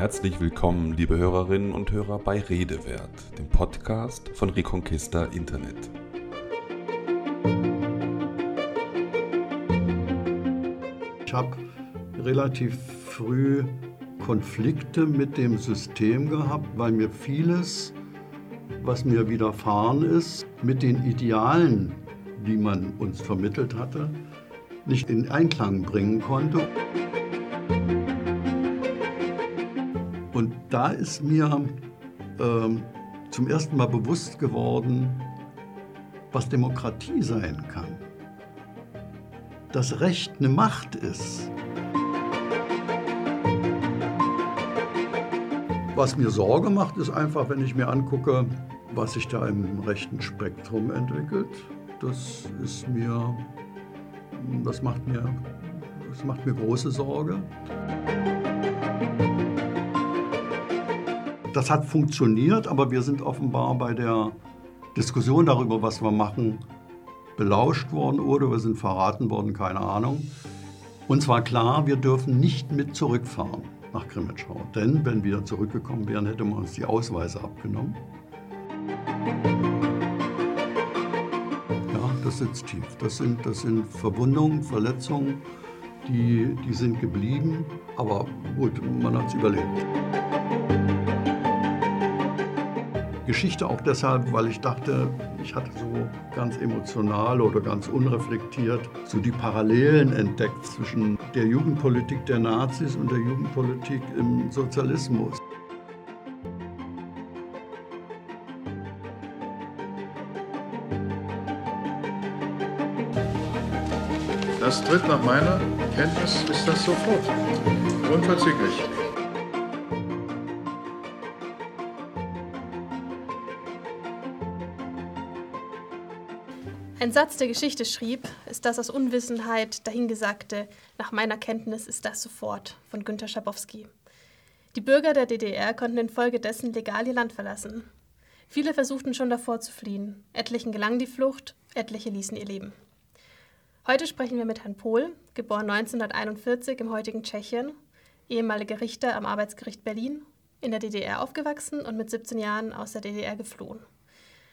Herzlich willkommen, liebe Hörerinnen und Hörer bei Redewert, dem Podcast von Reconquista Internet. Ich habe relativ früh Konflikte mit dem System gehabt, weil mir vieles, was mir widerfahren ist, mit den Idealen, die man uns vermittelt hatte, nicht in Einklang bringen konnte. Da ist mir ähm, zum ersten Mal bewusst geworden, was Demokratie sein kann. Dass Recht eine Macht ist. Was mir Sorge macht, ist einfach, wenn ich mir angucke, was sich da im rechten Spektrum entwickelt. Das ist mir, das macht mir, das macht mir große Sorge. Das hat funktioniert, aber wir sind offenbar bei der Diskussion darüber, was wir machen, belauscht worden oder wir sind verraten worden, keine Ahnung. Und zwar klar, wir dürfen nicht mit zurückfahren nach Grimmitschau. Denn wenn wir zurückgekommen wären, hätte man uns die Ausweise abgenommen. Ja, das sitzt tief. Das sind, das sind Verwundungen, Verletzungen, die, die sind geblieben. Aber gut, man hat es überlebt. Geschichte auch deshalb, weil ich dachte, ich hatte so ganz emotional oder ganz unreflektiert so die Parallelen entdeckt zwischen der Jugendpolitik der Nazis und der Jugendpolitik im Sozialismus. Das tritt nach meiner Kenntnis ist das sofort. Unverzüglich. Ein Satz der Geschichte schrieb, ist das aus Unwissenheit dahingesagte, nach meiner Kenntnis ist das sofort von Günter Schabowski. Die Bürger der DDR konnten infolgedessen legal ihr Land verlassen. Viele versuchten schon davor zu fliehen. Etlichen gelang die Flucht, etliche ließen ihr Leben. Heute sprechen wir mit Herrn Pohl, geboren 1941 im heutigen Tschechien, ehemaliger Richter am Arbeitsgericht Berlin, in der DDR aufgewachsen und mit 17 Jahren aus der DDR geflohen.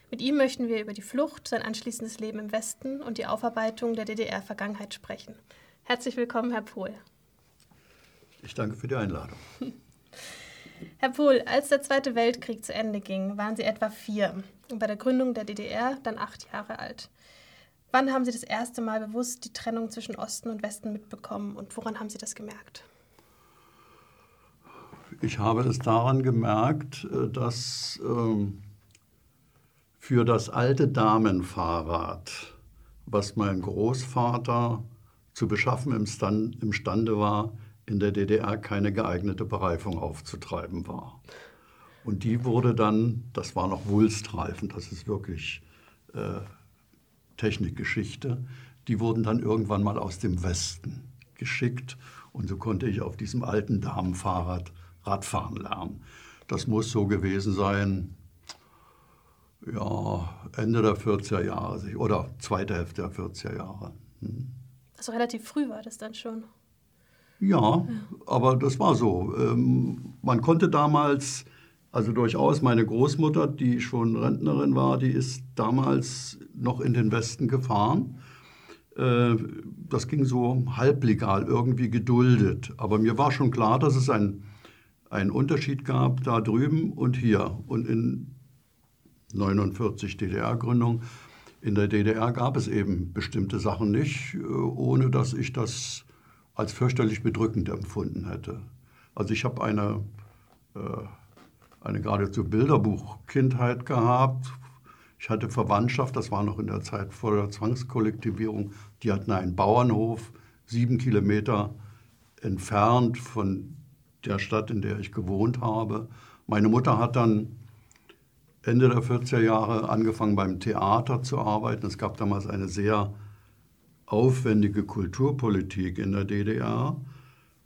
Mit ihm möchten wir über die Flucht, sein anschließendes Leben im Westen und die Aufarbeitung der DDR-Vergangenheit sprechen. Herzlich willkommen, Herr Pohl. Ich danke für die Einladung. Herr Pohl, als der Zweite Weltkrieg zu Ende ging, waren Sie etwa vier und bei der Gründung der DDR dann acht Jahre alt. Wann haben Sie das erste Mal bewusst die Trennung zwischen Osten und Westen mitbekommen und woran haben Sie das gemerkt? Ich habe es daran gemerkt, äh, dass ähm, für das alte Damenfahrrad, was mein Großvater zu beschaffen imstande war, in der DDR keine geeignete Bereifung aufzutreiben war. Und die wurde dann, das war noch Wulstreifen, das ist wirklich äh, Technikgeschichte, die wurden dann irgendwann mal aus dem Westen geschickt und so konnte ich auf diesem alten Damenfahrrad Radfahren lernen. Das muss so gewesen sein, ja, Ende der 40er Jahre oder zweite Hälfte der 40er Jahre. Hm. Also relativ früh war das dann schon. Ja, ja. aber das war so. Ähm, man konnte damals, also durchaus meine Großmutter, die schon Rentnerin war, die ist damals noch in den Westen gefahren. Äh, das ging so halblegal, irgendwie geduldet. Aber mir war schon klar, dass es einen, einen Unterschied gab da drüben und hier. Und in 49 DDR-Gründung. In der DDR gab es eben bestimmte Sachen nicht, äh, ohne dass ich das als fürchterlich bedrückend empfunden hätte. Also ich habe eine, äh, eine geradezu Bilderbuch-Kindheit gehabt. Ich hatte Verwandtschaft, das war noch in der Zeit vor der Zwangskollektivierung, die hatten einen Bauernhof, sieben Kilometer entfernt von der Stadt, in der ich gewohnt habe. Meine Mutter hat dann Ende der 40er Jahre angefangen beim Theater zu arbeiten. Es gab damals eine sehr aufwendige Kulturpolitik in der DDR.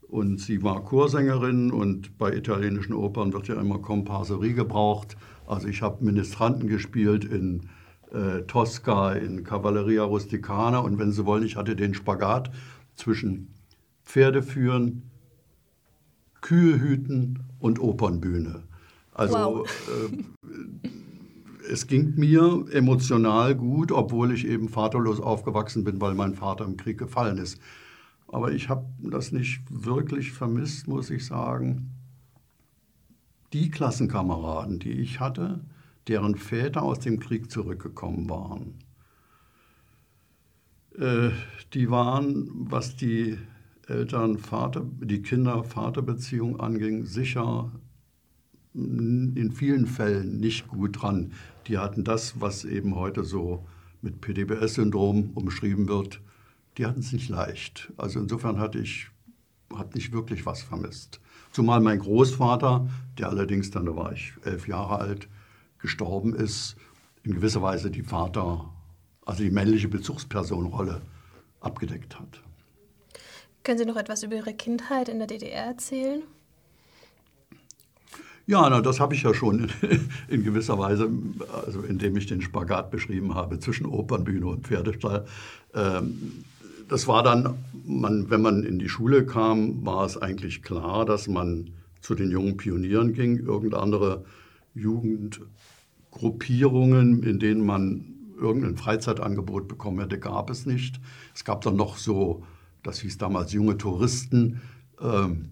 Und sie war Chorsängerin und bei italienischen Opern wird ja immer Komparserie gebraucht. Also ich habe Ministranten gespielt in äh, Tosca, in Cavalleria Rusticana und wenn Sie wollen, ich hatte den Spagat zwischen Pferdeführen, Kühe hüten und Opernbühne. Also wow. äh, es ging mir emotional gut, obwohl ich eben vaterlos aufgewachsen bin, weil mein Vater im Krieg gefallen ist. Aber ich habe das nicht wirklich vermisst, muss ich sagen. Die Klassenkameraden, die ich hatte, deren Väter aus dem Krieg zurückgekommen waren, äh, die waren, was die Eltern-Vater, die Kinder-Vater-Beziehung anging, sicher in vielen Fällen nicht gut dran. Die hatten das, was eben heute so mit PDBS-Syndrom umschrieben wird, die hatten es nicht leicht. Also insofern hatte ich hat nicht wirklich was vermisst. Zumal mein Großvater, der allerdings dann, da war ich elf Jahre alt, gestorben ist, in gewisser Weise die Vater, also die männliche Bezugspersonenrolle abgedeckt hat. Können Sie noch etwas über Ihre Kindheit in der DDR erzählen? Ja, na, das habe ich ja schon in, in, gewisser Weise, also indem ich den Spagat beschrieben habe zwischen Opernbühne und Pferdestall. Ähm, das war dann, man, wenn man in die Schule kam, war es eigentlich klar, dass man zu den jungen Pionieren ging. Irgendeine andere Jugendgruppierungen, in denen man irgendein Freizeitangebot bekommen hätte, gab es nicht. Es gab dann noch so, das hieß damals junge Touristen. Ähm,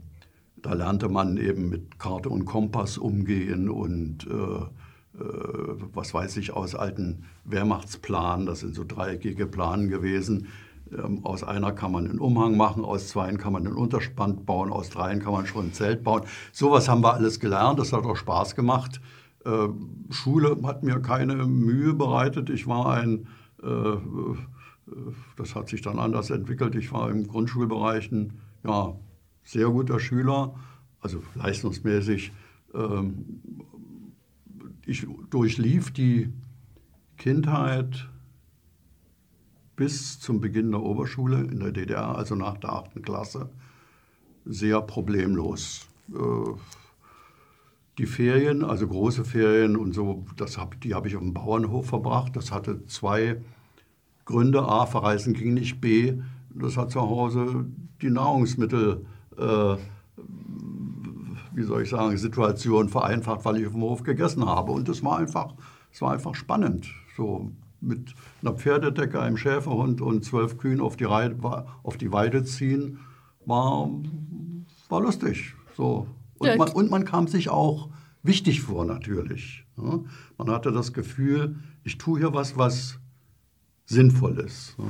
da lernte man eben mit Karte und Kompass umgehen und äh, äh, was weiß ich aus alten Wehrmachtsplanen, das sind so dreieckige Planen gewesen, ähm, aus einer kann man einen Umhang machen, aus zweien kann man einen Unterspann bauen, aus dreien kann man schon ein Zelt bauen. Sowas haben wir alles gelernt, das hat auch Spaß gemacht. Ähm, Schule hat mir keine Mühe bereitet. Ich war ein, äh, äh, das hat sich dann anders entwickelt, ich war im Grundschulbereich ein ja, sehr guter Schüler, also leistungsmäßig. Ähm, ich durchlief die Kindheit bis zum Beginn der Oberschule in der DDR, also nach der achten Klasse, sehr problemlos. Äh, die Ferien, also große Ferien und so, das hab, die habe ich auf dem Bauernhof verbracht. Das hatte zwei Gründe. A, verreisen ging nicht. B, das hat zu Hause die Nahrungsmittel, äh, wie soll ich sagen, Situation vereinfacht, weil ich auf dem Hof gegessen habe. Und das war einfach, das war einfach spannend. So mit einer Pferdedecke, einem Schäferhund und zwölf Kühen auf die, Reide, auf die Weide ziehen, war, war lustig. So. Und, man, und man kam sich auch wichtig vor natürlich. Ja. Man hatte das Gefühl, ich tue hier was, was sinnvoll ist. Ja.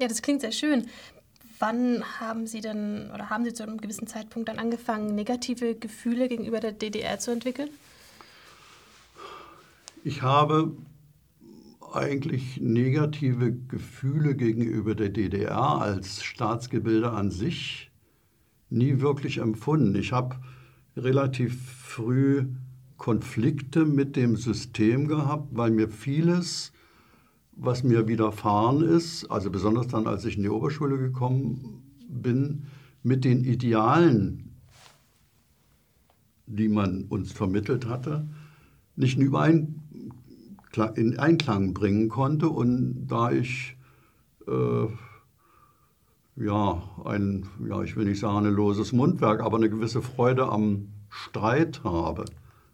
ja, das klingt sehr schön. Wann haben Sie denn oder haben Sie zu einem gewissen Zeitpunkt dann angefangen, negative Gefühle gegenüber der DDR zu entwickeln? Ich habe eigentlich negative Gefühle gegenüber der DDR als Staatsgebilde an sich nie wirklich empfunden. Ich habe relativ früh Konflikte mit dem System gehabt, weil mir vieles, was mir widerfahren ist, also besonders dann, als ich in die Oberschule gekommen bin, mit den Idealen, die man uns vermittelt hatte, nicht überein in Einklang bringen konnte. Und da ich äh, ja, ein, ja, ich will nicht sagen ein loses Mundwerk, aber eine gewisse Freude am Streit habe,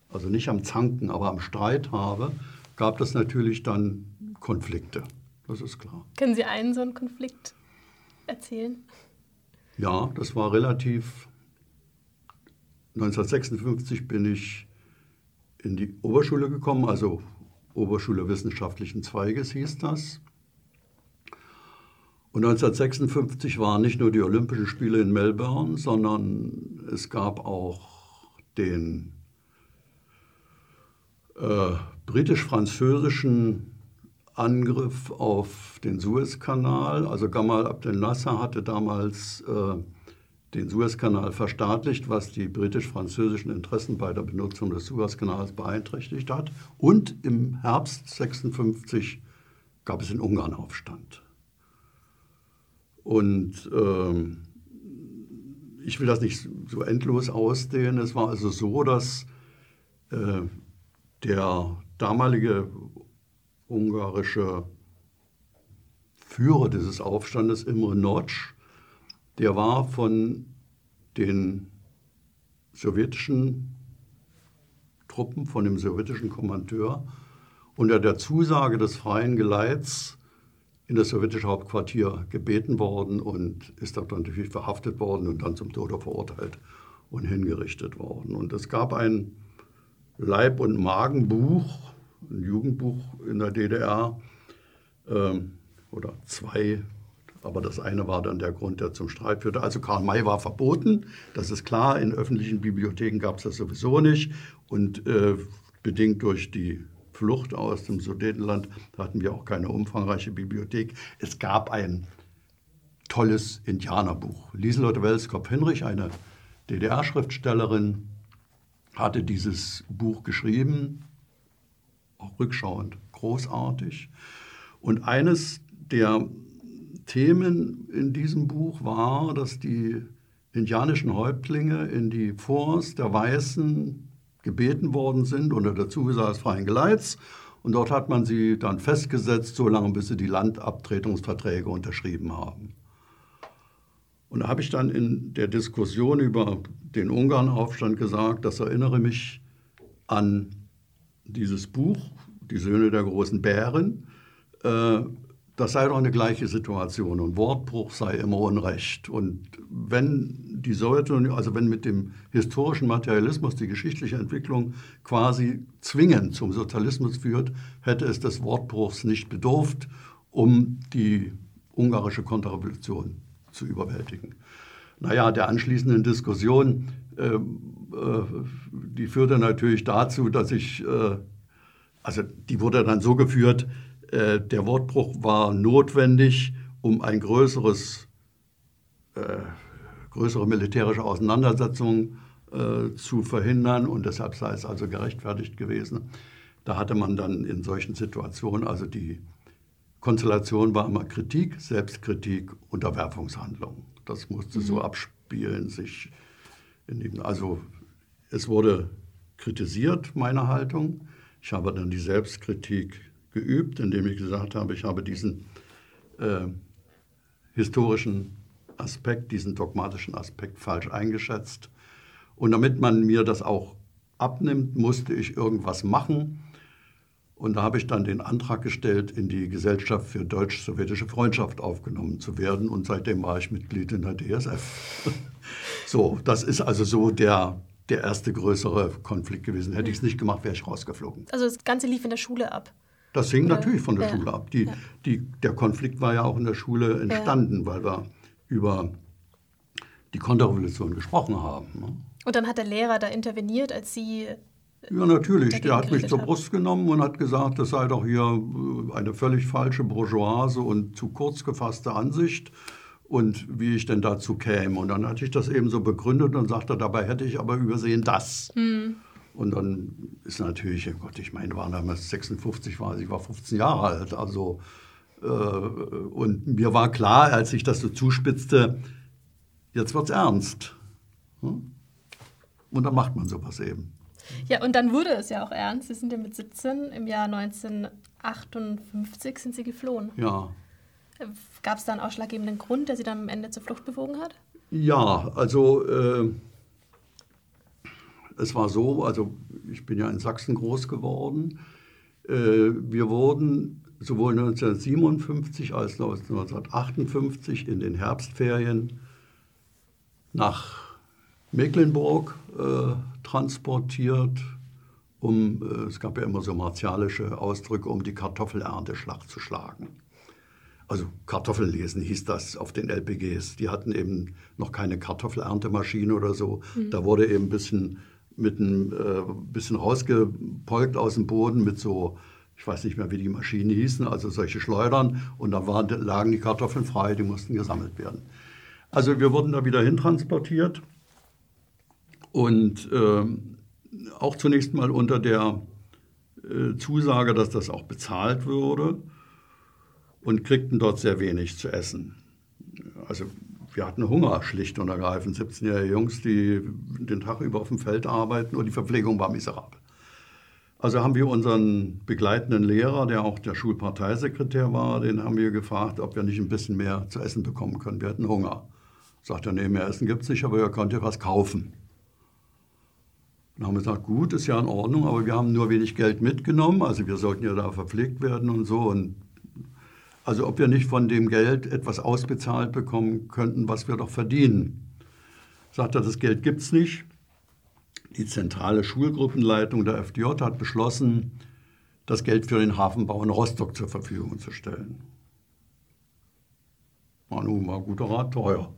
also nicht am Zanken, aber am Streit habe, gab es natürlich dann Konflikte. Das ist klar. Können Sie einen so einen Konflikt erzählen? Ja, das war relativ. 1956 bin ich in die Oberschule gekommen, also Oberschule Wissenschaftlichen Zweiges hieß das. Und 1956 waren nicht nur die Olympischen Spiele in Melbourne, sondern es gab auch den äh, britisch-französischen Angriff auf den Suezkanal. Also Gamal Abdel Nasser hatte damals äh, den Suezkanal verstaatlicht, was die britisch-französischen Interessen bei der Benutzung des Suezkanals beeinträchtigt hat. Und im Herbst 56 gab es in Ungarn Aufstand. Und ähm, ich will das nicht so endlos ausdehnen. Es war also so, dass äh, der damalige ungarische Führer dieses Aufstandes, Imre Notch, der war von den sowjetischen Truppen, von dem sowjetischen Kommandeur unter der Zusage des freien Geleits in das sowjetische Hauptquartier gebeten worden und ist dort natürlich verhaftet worden und dann zum Tode verurteilt und hingerichtet worden. Und es gab ein Leib- und Magenbuch, ein Jugendbuch in der DDR, ähm, oder zwei, aber das eine war dann der Grund, der zum Streit führte. Also Karl May war verboten, das ist klar, in öffentlichen Bibliotheken gab es das sowieso nicht und äh, bedingt durch die Flucht aus dem Sudetenland hatten wir auch keine umfangreiche Bibliothek. Es gab ein tolles Indianerbuch. Lieselotte Welskopf-Hinrich, eine DDR-Schriftstellerin, hatte dieses Buch geschrieben, auch rückschauend großartig. Und eines der Themen in diesem Buch war, dass die indianischen Häuptlinge in die Forts der Weißen gebeten worden sind unter der Zusage des freien Geleits. Und dort hat man sie dann festgesetzt, solange bis sie die Landabtretungsverträge unterschrieben haben. Und da habe ich dann in der Diskussion über den Ungarnaufstand gesagt, das erinnere mich an dieses Buch, Die Söhne der großen Bären. Äh, das sei doch eine gleiche Situation und Wortbruch sei immer Unrecht. Und wenn die Sowjetunion, also wenn mit dem historischen Materialismus die geschichtliche Entwicklung quasi zwingend zum Sozialismus führt, hätte es des Wortbruchs nicht bedurft, um die ungarische Konterrevolution zu überwältigen. Naja, der anschließenden Diskussion, äh, äh, die führte natürlich dazu, dass ich, äh, also die wurde dann so geführt, äh, der Wortbruch war notwendig, um ein größeres, äh, größere militärische Auseinandersetzung äh, zu verhindern und deshalb sei es also gerechtfertigt gewesen. Da hatte man dann in solchen Situationen, also die Konstellation war immer Kritik, Selbstkritik, Unterwerfungshandlung. Das musste mhm. so abspielen, sich dem, also es wurde kritisiert, meine Haltung. Ich habe dann die Selbstkritik geübt, indem ich gesagt habe, ich habe diesen äh, historischen Aspekt, diesen dogmatischen Aspekt falsch eingeschätzt. Und damit man mir das auch abnimmt, musste ich irgendwas machen. Und da habe ich dann den Antrag gestellt, in die Gesellschaft für deutsch-sowjetische Freundschaft aufgenommen zu werden. Und seitdem war ich Mitglied in der DSF. so, das ist also so der, der erste größere Konflikt gewesen. Hätte ich es nicht gemacht, wäre ich rausgeflogen. Also das Ganze lief in der Schule ab? Das hing natürlich von der ja. Schule ab. Die, ja. die, der Konflikt war ja auch in der Schule entstanden, ja. weil wir über die Konterrevolution gesprochen haben. Ne? Und dann hat der Lehrer da interveniert, als Sie. Ja, natürlich. Der hat mich zur Brust genommen und hat gesagt, das sei doch hier äh, eine völlig falsche bourgeoise und zu kurz gefasste Ansicht und wie ich denn dazu käme. Und dann hatte ich das eben so begründet und sagte, dabei hätte ich aber übersehen das. Hm. Und dann ist natürlich, oh Gott, ich meine, waren damals 56, war, ich war 15 Jahre alt. Also, äh, und mir war klar, als ich das so zuspitzte, jetzt wird es ernst. Hm? Und dann macht man sowas eben. Ja, und dann wurde es ja auch ernst. Sie sind ja mit 17 im Jahr 1958 sind Sie geflohen. Ja. Gab es da einen ausschlaggebenden Grund, der Sie dann am Ende zur Flucht bewogen hat? Ja, also äh, es war so, also ich bin ja in Sachsen groß geworden. Äh, wir wurden sowohl 1957 als auch 1958 in den Herbstferien nach Mecklenburg äh, transportiert, um, äh, es gab ja immer so martialische Ausdrücke, um die Kartoffelernte Schlacht zu schlagen. Also Kartoffeln lesen hieß das auf den LPGs. Die hatten eben noch keine Kartoffelerntemaschine oder so. Mhm. Da wurde eben ein bisschen mit ein äh, bisschen rausgepolkt aus dem Boden mit so, ich weiß nicht mehr, wie die Maschinen hießen, also solche Schleudern. Und da waren, lagen die Kartoffeln frei, die mussten gesammelt werden. Also wir wurden da wieder hintransportiert und äh, auch zunächst mal unter der äh, Zusage, dass das auch bezahlt würde und kriegten dort sehr wenig zu essen. Also wir hatten Hunger, schlicht und ergreifend. 17-jährige Jungs, die den Tag über auf dem Feld arbeiten und die Verpflegung war miserabel. Also haben wir unseren begleitenden Lehrer, der auch der Schulparteisekretär war, den haben wir gefragt, ob wir nicht ein bisschen mehr zu essen bekommen können. Wir hatten Hunger. Sagt er, nee, mehr Essen gibt es nicht, aber ihr könnt ja was kaufen. Dann haben wir gesagt, gut, ist ja in Ordnung, aber wir haben nur wenig Geld mitgenommen, also wir sollten ja da verpflegt werden und so. Und also ob wir nicht von dem Geld etwas ausbezahlt bekommen könnten, was wir doch verdienen. Sagt er, das Geld gibt es nicht. Die zentrale Schulgruppenleitung der FDJ hat beschlossen, das Geld für den Hafenbau in Rostock zur Verfügung zu stellen. War nun mal guter Rat, teuer.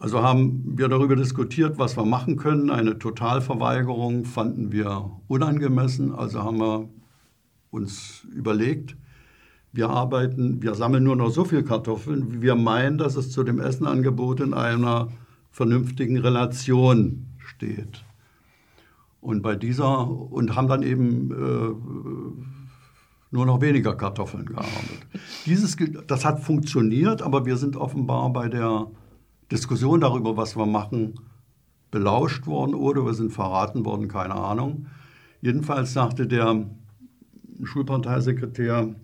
Also haben wir darüber diskutiert, was wir machen können. Eine Totalverweigerung fanden wir unangemessen. Also haben wir uns überlegt, wir arbeiten, wir sammeln nur noch so viel Kartoffeln, wie wir meinen, dass es zu dem Essenangebot in einer vernünftigen Relation steht. Und bei dieser und haben dann eben äh, nur noch weniger Kartoffeln gearbeitet. Dieses, das hat funktioniert, aber wir sind offenbar bei der Diskussion darüber, was wir machen, belauscht worden oder wir sind verraten worden, keine Ahnung. Jedenfalls sagte der Schulparteisekretär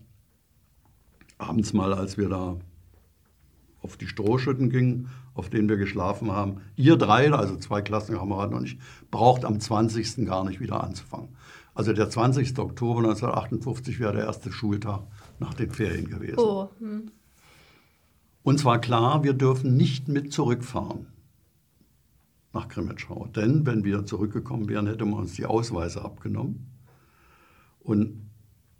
abends mal, als wir da auf die Strohschütten gingen, auf denen wir geschlafen haben, ihr drei, also zwei Klassenkameraden und ich, braucht am 20. gar nicht wieder anzufangen. Also der 20. Oktober 1958 wäre der erste Schultag nach den Ferien gewesen. Oh. Hm. Uns war klar, wir dürfen nicht mit zurückfahren nach Krimitschau. Denn wenn wir zurückgekommen wären, hätte man uns die Ausweise abgenommen. Und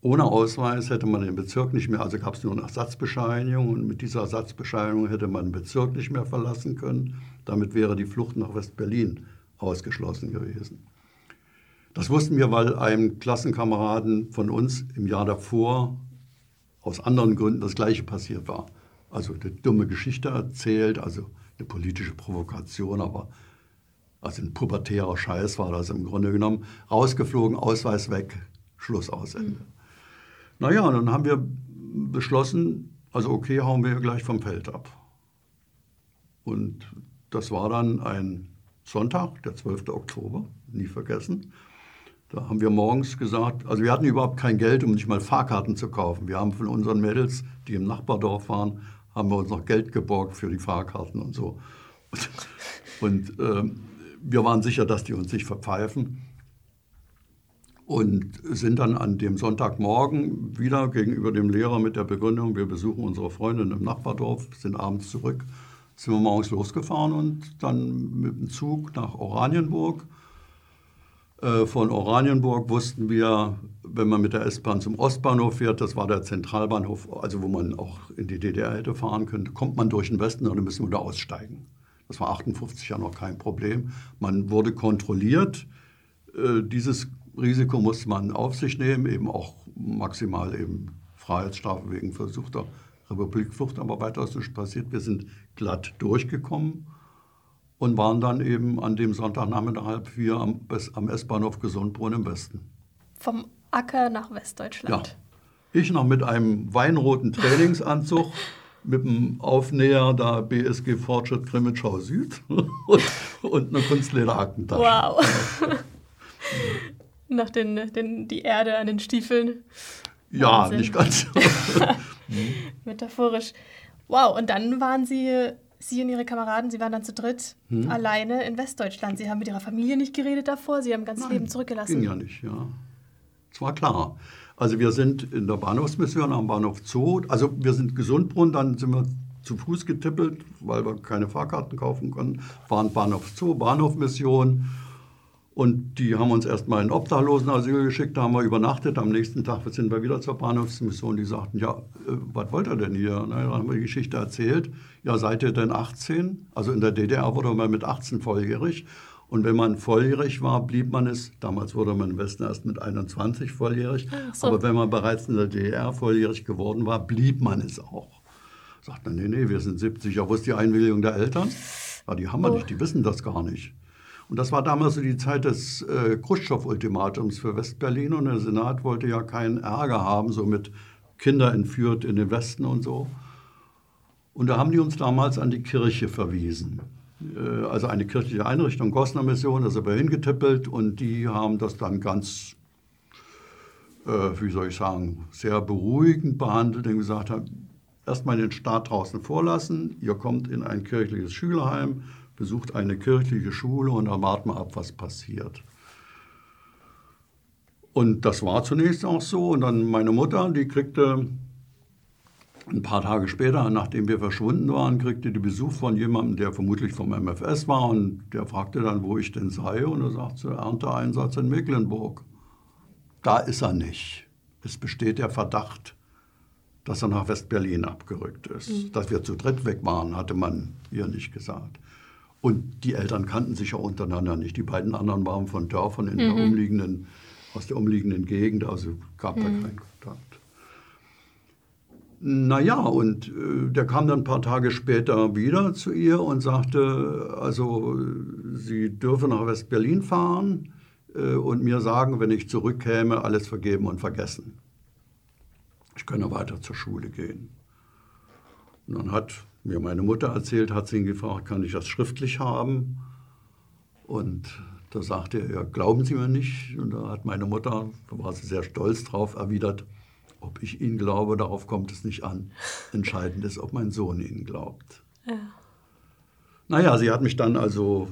ohne Ausweis hätte man den Bezirk nicht mehr, also gab es nur eine Ersatzbescheinigung und mit dieser Ersatzbescheinigung hätte man den Bezirk nicht mehr verlassen können. Damit wäre die Flucht nach West-Berlin ausgeschlossen gewesen. Das wussten wir, weil einem Klassenkameraden von uns im Jahr davor aus anderen Gründen das Gleiche passiert war also eine dumme Geschichte erzählt, also eine politische Provokation, aber also ein pubertärer Scheiß war das im Grunde genommen. Rausgeflogen, Ausweis weg, Schluss aus Ende. Mhm. Naja, und dann haben wir beschlossen, also okay, hauen wir gleich vom Feld ab. Und das war dann ein Sonntag, der 12. Oktober, nie vergessen. Da haben wir morgens gesagt, also wir hatten überhaupt kein Geld, um nicht mal Fahrkarten zu kaufen. Wir haben von unseren Mädels, die im Nachbardorf waren, haben wir uns noch Geld geborgt für die Fahrkarten und so. Und, und äh, wir waren sicher, dass die uns nicht verpfeifen. Und sind dann an dem Sonntagmorgen wieder gegenüber dem Lehrer mit der Begründung, wir besuchen unsere Freundin im Nachbardorf, sind abends zurück, sind wir morgens losgefahren und dann mit dem Zug nach Oranienburg von Oranienburg wussten wir, wenn man mit der S-Bahn zum Ostbahnhof fährt, das war der Zentralbahnhof, also wo man auch in die DDR hätte fahren können, kommt man durch den Westen und dann müssen wir da aussteigen. Das war 58 ja noch kein Problem. Man wurde kontrolliert. Äh, dieses Risiko musste man auf sich nehmen, eben auch maximal eben Freiheitsstrafe wegen versuchter Republikflucht, aber weiter ist nichts passiert. Wir sind glatt durchgekommen und waren dann eben an dem Sonntagnachmittag halb vier am, am S-Bahnhof Gesundbrunn im Westen. Vom Acker nach Westdeutschland. Ja. Ich noch mit einem weinroten Trainingsanzug, mit dem Aufnäher da BSG Fortschritt Grimmitschau Süd und, und eine Kunstlederaktentasche. Wow. noch den, den, die Erde an den Stiefeln. Ja, Wahnsinn. nicht ganz. Metaphorisch. Wow, und dann waren Sie Sie und Ihre Kameraden, Sie waren dann zu dritt hm? alleine in Westdeutschland. Sie haben mit Ihrer Familie nicht geredet davor, Sie haben ganz Nein, Leben zurückgelassen. Ging ja nicht, ja. Es war klar. Also wir sind in der Bahnhofsmission am Bahnhof Zoo. Also wir sind Gesundbrunn, dann sind wir zu Fuß getippelt, weil wir keine Fahrkarten kaufen konnten. Waren Bahnhof Zoo, Bahnhofmission. Und die haben uns erstmal in Obdachlosenasyl geschickt, da haben wir übernachtet. Am nächsten Tag sind wir wieder zur Bahnhofsmission. Die sagten, ja, äh, was wollt ihr denn hier? Na, dann haben wir die Geschichte erzählt. Ja, seid ihr denn 18? Also in der DDR wurde man mit 18 volljährig. Und wenn man volljährig war, blieb man es, damals wurde man im Westen erst mit 21 volljährig, so. aber wenn man bereits in der DDR volljährig geworden war, blieb man es auch. Sagt man, nee, nee, wir sind 70. Ja, wo ist die Einwilligung der Eltern? Ja, die haben wir oh. nicht, die wissen das gar nicht. Und das war damals so die Zeit des äh, Khrushchev-Ultimatums für Westberlin und der Senat wollte ja keinen Ärger haben, so mit Kinder entführt in den Westen und so. Und da haben die uns damals an die Kirche verwiesen. Äh, also eine kirchliche Einrichtung, Gosner Mission, da sind wir hingetippelt und die haben das dann ganz, äh, wie soll ich sagen, sehr beruhigend behandelt und gesagt erstmal den Staat draußen vorlassen, ihr kommt in ein kirchliches Schülerheim, besucht eine kirchliche Schule und dann warten wir ab, was passiert. Und das war zunächst auch so. Und dann meine Mutter, die kriegte ein paar Tage später, nachdem wir verschwunden waren, kriegte die Besuch von jemandem, der vermutlich vom MFS war. Und der fragte dann, wo ich denn sei. Und er sagte, Ernteeinsatz in Mecklenburg. Da ist er nicht. Es besteht der Verdacht, dass er nach West-Berlin abgerückt ist. Mhm. Dass wir zu dritt weg waren, hatte man ihr nicht gesagt. Und die Eltern kannten sich ja untereinander nicht. Die beiden anderen waren von Dörfern in mhm. der umliegenden aus der umliegenden Gegend, also gab mhm. da keinen Kontakt. Naja, und äh, der kam dann ein paar Tage später wieder zu ihr und sagte, also sie dürfe nach West-Berlin fahren äh, und mir sagen, wenn ich zurückkäme, alles vergeben und vergessen. Ich könne weiter zur Schule gehen. Und dann hat mir meine Mutter erzählt, hat sie ihn gefragt, kann ich das schriftlich haben? Und da sagte er, ja, glauben Sie mir nicht? Und da hat meine Mutter, da war sie sehr stolz drauf, erwidert, ob ich Ihnen glaube, darauf kommt es nicht an. Entscheidend ist, ob mein Sohn Ihnen glaubt. Ja. Naja, sie hat mich dann also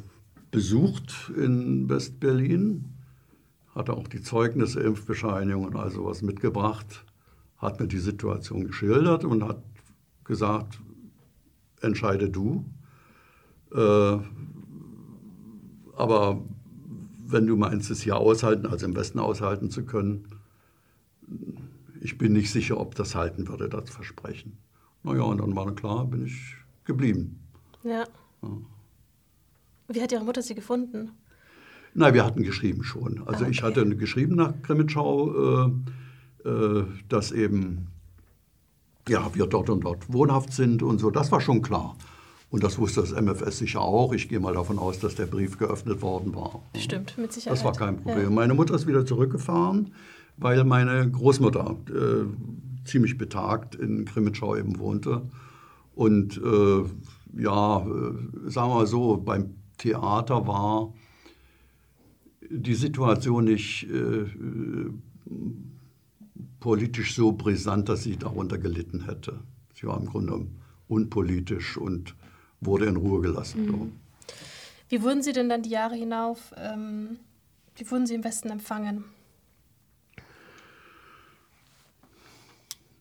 besucht in West-Berlin, hatte auch die Zeugnisse, Impfbescheinigung und all sowas mitgebracht, hat mir die Situation geschildert und hat gesagt, entscheide du. Äh, aber wenn du meinst, es hier aushalten, also im Westen aushalten zu können, ich bin nicht sicher, ob das halten würde, das Versprechen. Naja, und dann war klar, bin ich geblieben. Ja. ja. Wie hat Ihre Mutter Sie gefunden? Nein, wir hatten geschrieben schon. Also ah, okay. ich hatte geschrieben nach Krimitschau, äh, äh, dass eben ja, wir dort und dort wohnhaft sind und so. Das war schon klar. Und das wusste das MFS sicher auch. Ich gehe mal davon aus, dass der Brief geöffnet worden war. Stimmt, mit Sicherheit. Das war kein Problem. Ja. Meine Mutter ist wieder zurückgefahren, weil meine Großmutter äh, ziemlich betagt in Krimitschau eben wohnte. Und äh, ja, äh, sagen wir mal so, beim Theater war die Situation nicht äh, politisch so brisant, dass sie darunter gelitten hätte. Sie war im Grunde unpolitisch und wurde in Ruhe gelassen. Mhm. Wie wurden Sie denn dann die Jahre hinauf, ähm, wie wurden Sie im Westen empfangen?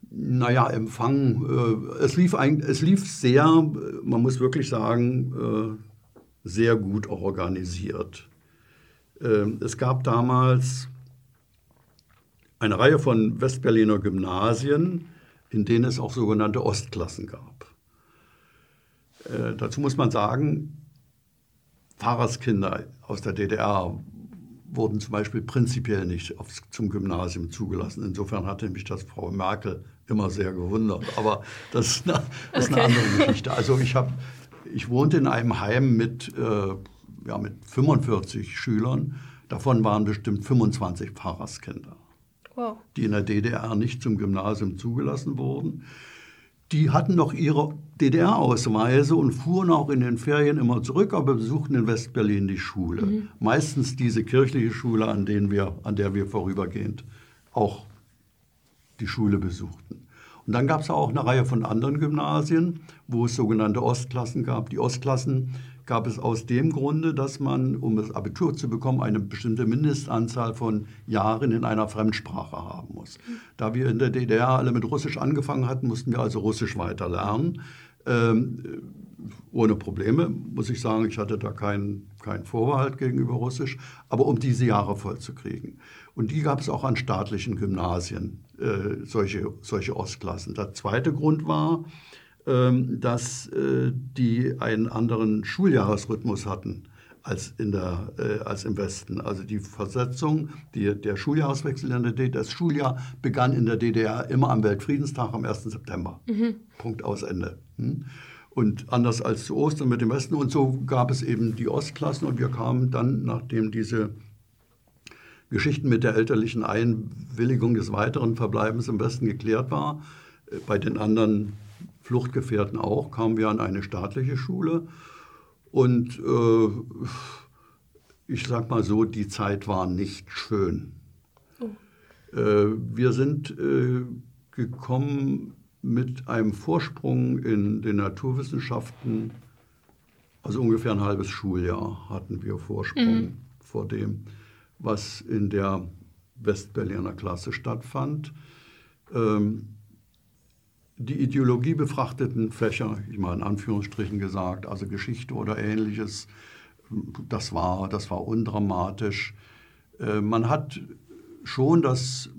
Naja, Empfang, äh, es, lief ein, es lief sehr, man muss wirklich sagen, äh, sehr gut organisiert. Äh, es gab damals eine Reihe von Westberliner Gymnasien, in denen es auch sogenannte Ostklassen gab. Äh, dazu muss man sagen, Pfarrerskinder aus der DDR wurden zum Beispiel prinzipiell nicht aufs, zum Gymnasium zugelassen. Insofern hatte mich das Frau Merkel immer sehr gewundert. Aber das ist eine, das ist eine andere Geschichte. Also ich, hab, ich wohnte in einem Heim mit, äh, ja, mit 45 Schülern. Davon waren bestimmt 25 Pfarrerskinder, wow. die in der DDR nicht zum Gymnasium zugelassen wurden die hatten noch ihre DDR-Ausweise und fuhren auch in den Ferien immer zurück, aber besuchten in Westberlin die Schule. Mhm. Meistens diese kirchliche Schule, an, denen wir, an der wir vorübergehend auch die Schule besuchten. Und dann gab es auch eine Reihe von anderen Gymnasien, wo es sogenannte Ostklassen gab. Die Ostklassen gab es aus dem Grunde, dass man, um das Abitur zu bekommen, eine bestimmte Mindestanzahl von Jahren in einer Fremdsprache haben muss. Da wir in der DDR alle mit Russisch angefangen hatten, mussten wir also Russisch weiter lernen. Ähm, ohne Probleme, muss ich sagen. Ich hatte da keinen kein Vorbehalt gegenüber Russisch, aber um diese Jahre vollzukriegen. Und die gab es auch an staatlichen Gymnasien, äh, solche, solche Ostklassen. Der zweite Grund war, dass äh, die einen anderen Schuljahresrhythmus hatten als, in der, äh, als im Westen. Also die Versetzung, die, der Schuljahreswechsel in der DDR, das Schuljahr begann in der DDR immer am Weltfriedenstag am 1. September. Mhm. Punkt aus Ende. Hm? Und anders als zu Ostern mit dem Westen. Und so gab es eben die Ostklassen und wir kamen dann, nachdem diese Geschichten mit der elterlichen Einwilligung des weiteren Verbleibens im Westen geklärt war, äh, bei den anderen Fluchtgefährten auch, kamen wir an eine staatliche Schule. Und äh, ich sag mal so, die Zeit war nicht schön. Oh. Äh, wir sind äh, gekommen mit einem Vorsprung in den Naturwissenschaften Also ungefähr ein halbes Schuljahr hatten wir Vorsprung mhm. vor dem, was in der Westberliner Klasse stattfand. Ähm, die ideologiebefrachteten Fächer, ich mal in Anführungsstrichen gesagt, also Geschichte oder ähnliches, das war, das war undramatisch. Äh, man hat schon das,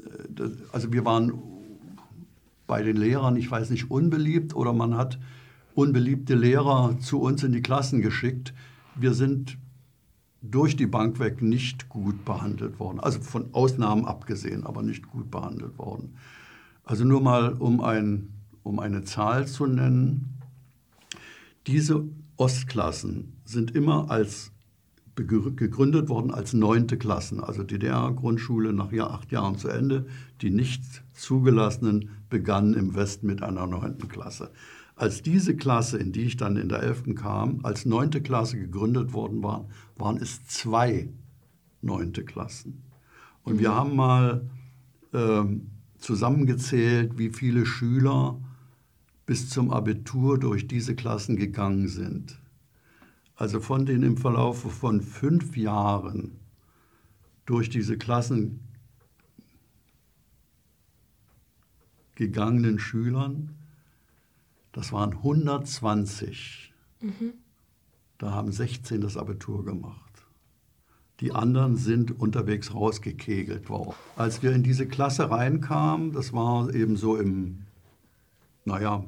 äh, also wir waren bei den Lehrern, ich weiß nicht, unbeliebt oder man hat unbeliebte Lehrer zu uns in die Klassen geschickt. Wir sind durch die Bank weg nicht gut behandelt worden. Also von Ausnahmen abgesehen, aber nicht gut behandelt worden. Also nur mal, um, ein, um eine Zahl zu nennen. Diese Ostklassen sind immer als gegründet worden als neunte Klassen, also DDR-Grundschule nach acht Jahren zu Ende. Die nicht zugelassenen begannen im Westen mit einer neunten Klasse. Als diese Klasse, in die ich dann in der 11. kam, als neunte Klasse gegründet worden war, waren es zwei neunte Klassen. Und wir haben mal äh, zusammengezählt, wie viele Schüler bis zum Abitur durch diese Klassen gegangen sind. Also von den im Verlauf von fünf Jahren durch diese Klassen gegangenen Schülern das waren 120. Mhm. Da haben 16 das Abitur gemacht. Die anderen sind unterwegs rausgekegelt worden. Als wir in diese Klasse reinkamen, das war eben so im, naja,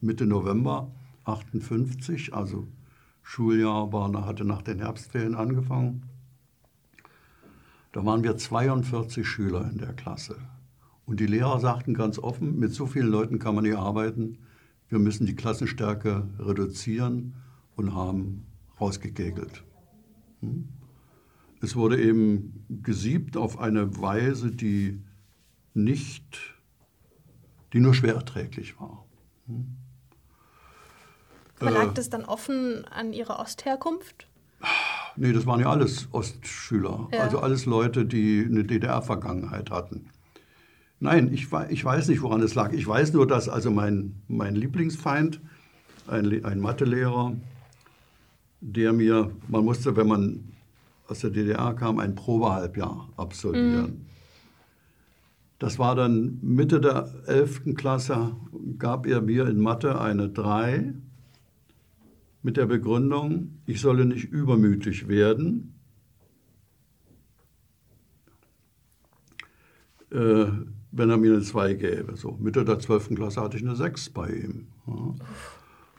Mitte November 58, also Schuljahr war, hatte nach den Herbstferien angefangen. Da waren wir 42 Schüler in der Klasse. Und die Lehrer sagten ganz offen, mit so vielen Leuten kann man nicht arbeiten wir müssen die Klassenstärke reduzieren und haben rausgekegelt. Hm? Es wurde eben gesiebt auf eine Weise, die nicht, die nur schwer erträglich war. Hm? Aber lag äh, das dann offen an Ihrer Ostherkunft? Nee, das waren ja alles Ostschüler. Ja. Also alles Leute, die eine DDR-Vergangenheit hatten. Nein, ich, ich weiß nicht, woran es lag. Ich weiß nur, dass also mein, mein Lieblingsfeind, ein, ein Mathelehrer, der mir, man musste, wenn man aus der DDR kam, ein Probehalbjahr absolvieren. Mhm. Das war dann Mitte der 11. Klasse, gab er mir in Mathe eine 3 mit der Begründung, ich solle nicht übermütig werden. Äh, wenn er mir eine 2 gäbe. So, Mitte der 12. Klasse hatte ich eine 6 bei ihm. Ja.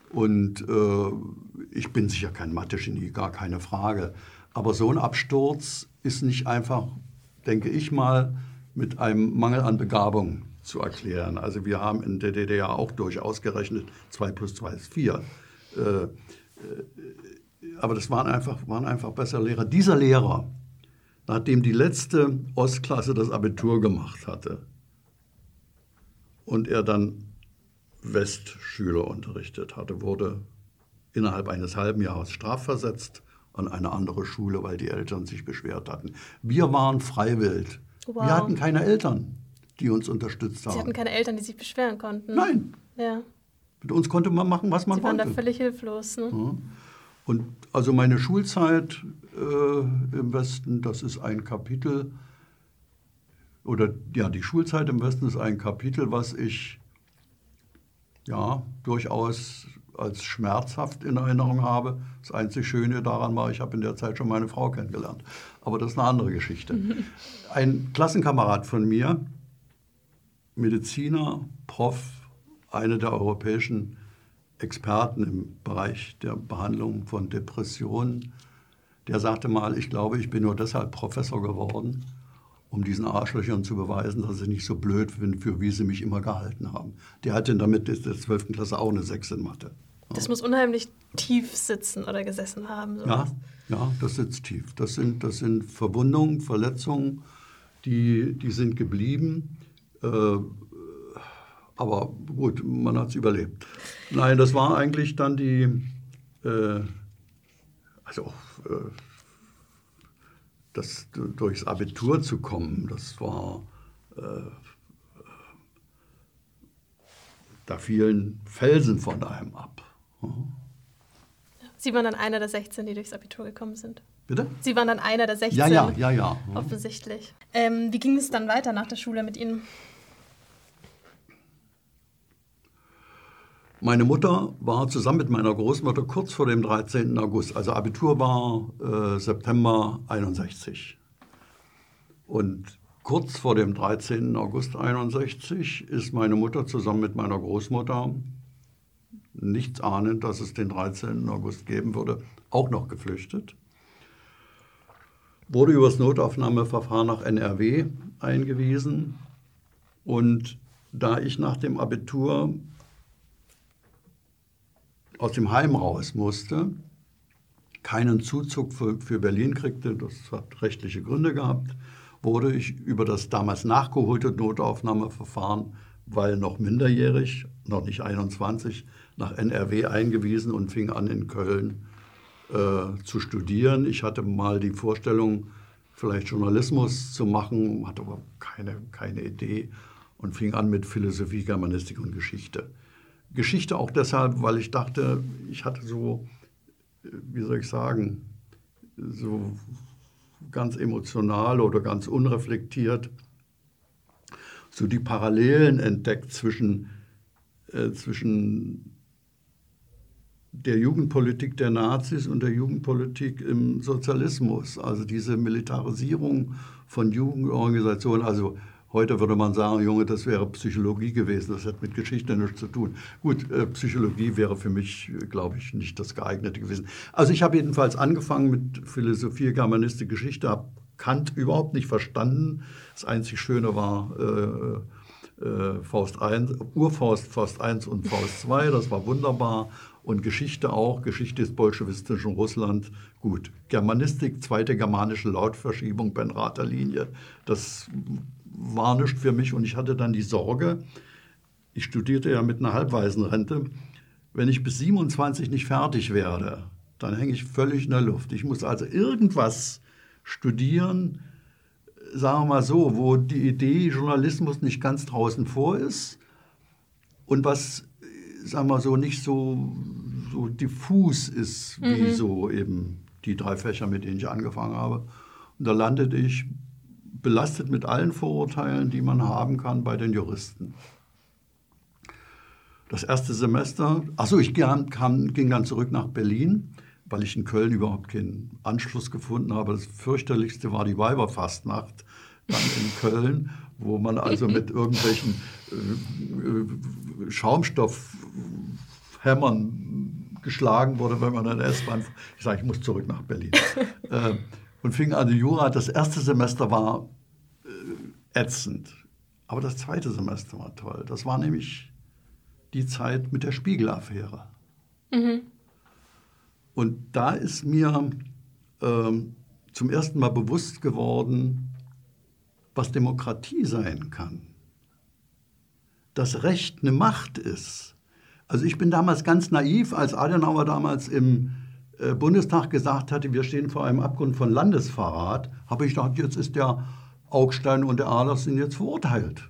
Und äh, ich bin sicher kein Mathe-Genie, gar keine Frage. Aber so ein Absturz ist nicht einfach, denke ich mal, mit einem Mangel an Begabung zu erklären. Also wir haben in der DDR auch durchaus gerechnet, 2 plus 2 ist 4. Äh, äh, aber das waren einfach, waren einfach bessere Lehrer. Dieser Lehrer, nachdem die letzte Ostklasse das Abitur gemacht hatte, und er dann Westschüler unterrichtet hatte, wurde innerhalb eines halben Jahres strafversetzt an eine andere Schule, weil die Eltern sich beschwert hatten. Wir waren freiwillig. Wow. Wir hatten keine Eltern, die uns unterstützt haben. Sie hatten keine Eltern, die sich beschweren konnten. Nein. Ja. Mit uns konnte man machen, was man Sie wollte. Sie waren da völlig hilflos. Ne? Ja. Und also meine Schulzeit äh, im Westen, das ist ein Kapitel, oder ja, die Schulzeit im Westen ist ein Kapitel, was ich ja durchaus als schmerzhaft in Erinnerung habe. Das einzig Schöne daran war, ich habe in der Zeit schon meine Frau kennengelernt. Aber das ist eine andere Geschichte. Ein Klassenkamerad von mir, Mediziner, Prof, einer der europäischen Experten im Bereich der Behandlung von Depressionen, der sagte mal, ich glaube, ich bin nur deshalb Professor geworden, um diesen Arschlöchern zu beweisen, dass ich nicht so blöd bin, für wie sie mich immer gehalten haben. Der hatte damit in der 12. Klasse auch eine 6 in Mathe. Das muss unheimlich tief sitzen oder gesessen haben. Ja, ja, das sitzt tief. Das sind, das sind Verwundungen, Verletzungen, die, die sind geblieben. Äh, aber gut, man hat es überlebt. Nein, das war eigentlich dann die, äh, also äh, das, durchs Abitur zu kommen, das war, äh, da fielen Felsen von einem ab. Sie waren dann einer der 16, die durchs Abitur gekommen sind. Bitte? Sie waren dann einer der 16. Ja, ja, ja, ja. Offensichtlich. Ähm, wie ging es dann weiter nach der Schule mit Ihnen? Meine Mutter war zusammen mit meiner Großmutter kurz vor dem 13. August, also Abitur war äh, September 61. Und kurz vor dem 13. August 61 ist meine Mutter zusammen mit meiner Großmutter, nichts ahnend, dass es den 13. August geben würde, auch noch geflüchtet. Wurde über das Notaufnahmeverfahren nach NRW eingewiesen. Und da ich nach dem Abitur aus dem Heim raus musste, keinen Zuzug für, für Berlin kriegte, das hat rechtliche Gründe gehabt, wurde ich über das damals nachgeholte Notaufnahmeverfahren, weil noch minderjährig, noch nicht 21, nach NRW eingewiesen und fing an in Köln äh, zu studieren. Ich hatte mal die Vorstellung, vielleicht Journalismus zu machen, hatte aber keine, keine Idee und fing an mit Philosophie, Germanistik und Geschichte. Geschichte auch deshalb, weil ich dachte, ich hatte so, wie soll ich sagen, so ganz emotional oder ganz unreflektiert so die Parallelen entdeckt zwischen, äh, zwischen der Jugendpolitik der Nazis und der Jugendpolitik im Sozialismus. Also diese Militarisierung von Jugendorganisationen, also Heute würde man sagen, Junge, das wäre Psychologie gewesen, das hat mit Geschichte nichts zu tun. Gut, äh, Psychologie wäre für mich, glaube ich, nicht das geeignete gewesen. Also ich habe jedenfalls angefangen mit Philosophie, Germanistik, Geschichte, habe Kant überhaupt nicht verstanden. Das einzig Schöne war äh, äh, Faust 1, Urfaust, Faust 1 und Faust 2, das war wunderbar. Und Geschichte auch, Geschichte des bolschewistischen Russland. Gut, Germanistik, zweite germanische Lautverschiebung, Benrather Linie, das war nichts für mich und ich hatte dann die Sorge, ich studierte ja mit einer Halbwaisenrente, wenn ich bis 27 nicht fertig werde, dann hänge ich völlig in der Luft. Ich muss also irgendwas studieren, sagen wir mal so, wo die Idee Journalismus nicht ganz draußen vor ist und was, sagen wir mal so, nicht so, so diffus ist, wie mhm. so eben die drei Fächer, mit denen ich angefangen habe. Und da landete ich belastet mit allen Vorurteilen, die man haben kann bei den Juristen. Das erste Semester, achso, ich kam, kam, ging dann zurück nach Berlin, weil ich in Köln überhaupt keinen Anschluss gefunden habe. Das fürchterlichste war die Weiberfastnacht dann in Köln, wo man also mit irgendwelchen äh, äh Schaumstoffhämmern geschlagen wurde, wenn man in der S-Bahn. Ich sage, ich muss zurück nach Berlin. äh, und fing an, die Jura. Das erste Semester war ätzend. Aber das zweite Semester war toll. Das war nämlich die Zeit mit der Spiegelaffäre. Mhm. Und da ist mir ähm, zum ersten Mal bewusst geworden, was Demokratie sein kann. Dass Recht eine Macht ist. Also ich bin damals ganz naiv, als Adenauer damals im äh, Bundestag gesagt hatte, wir stehen vor einem Abgrund von Landesverrat, habe ich gedacht, jetzt ist der Augstein und der Ahlers sind jetzt verurteilt.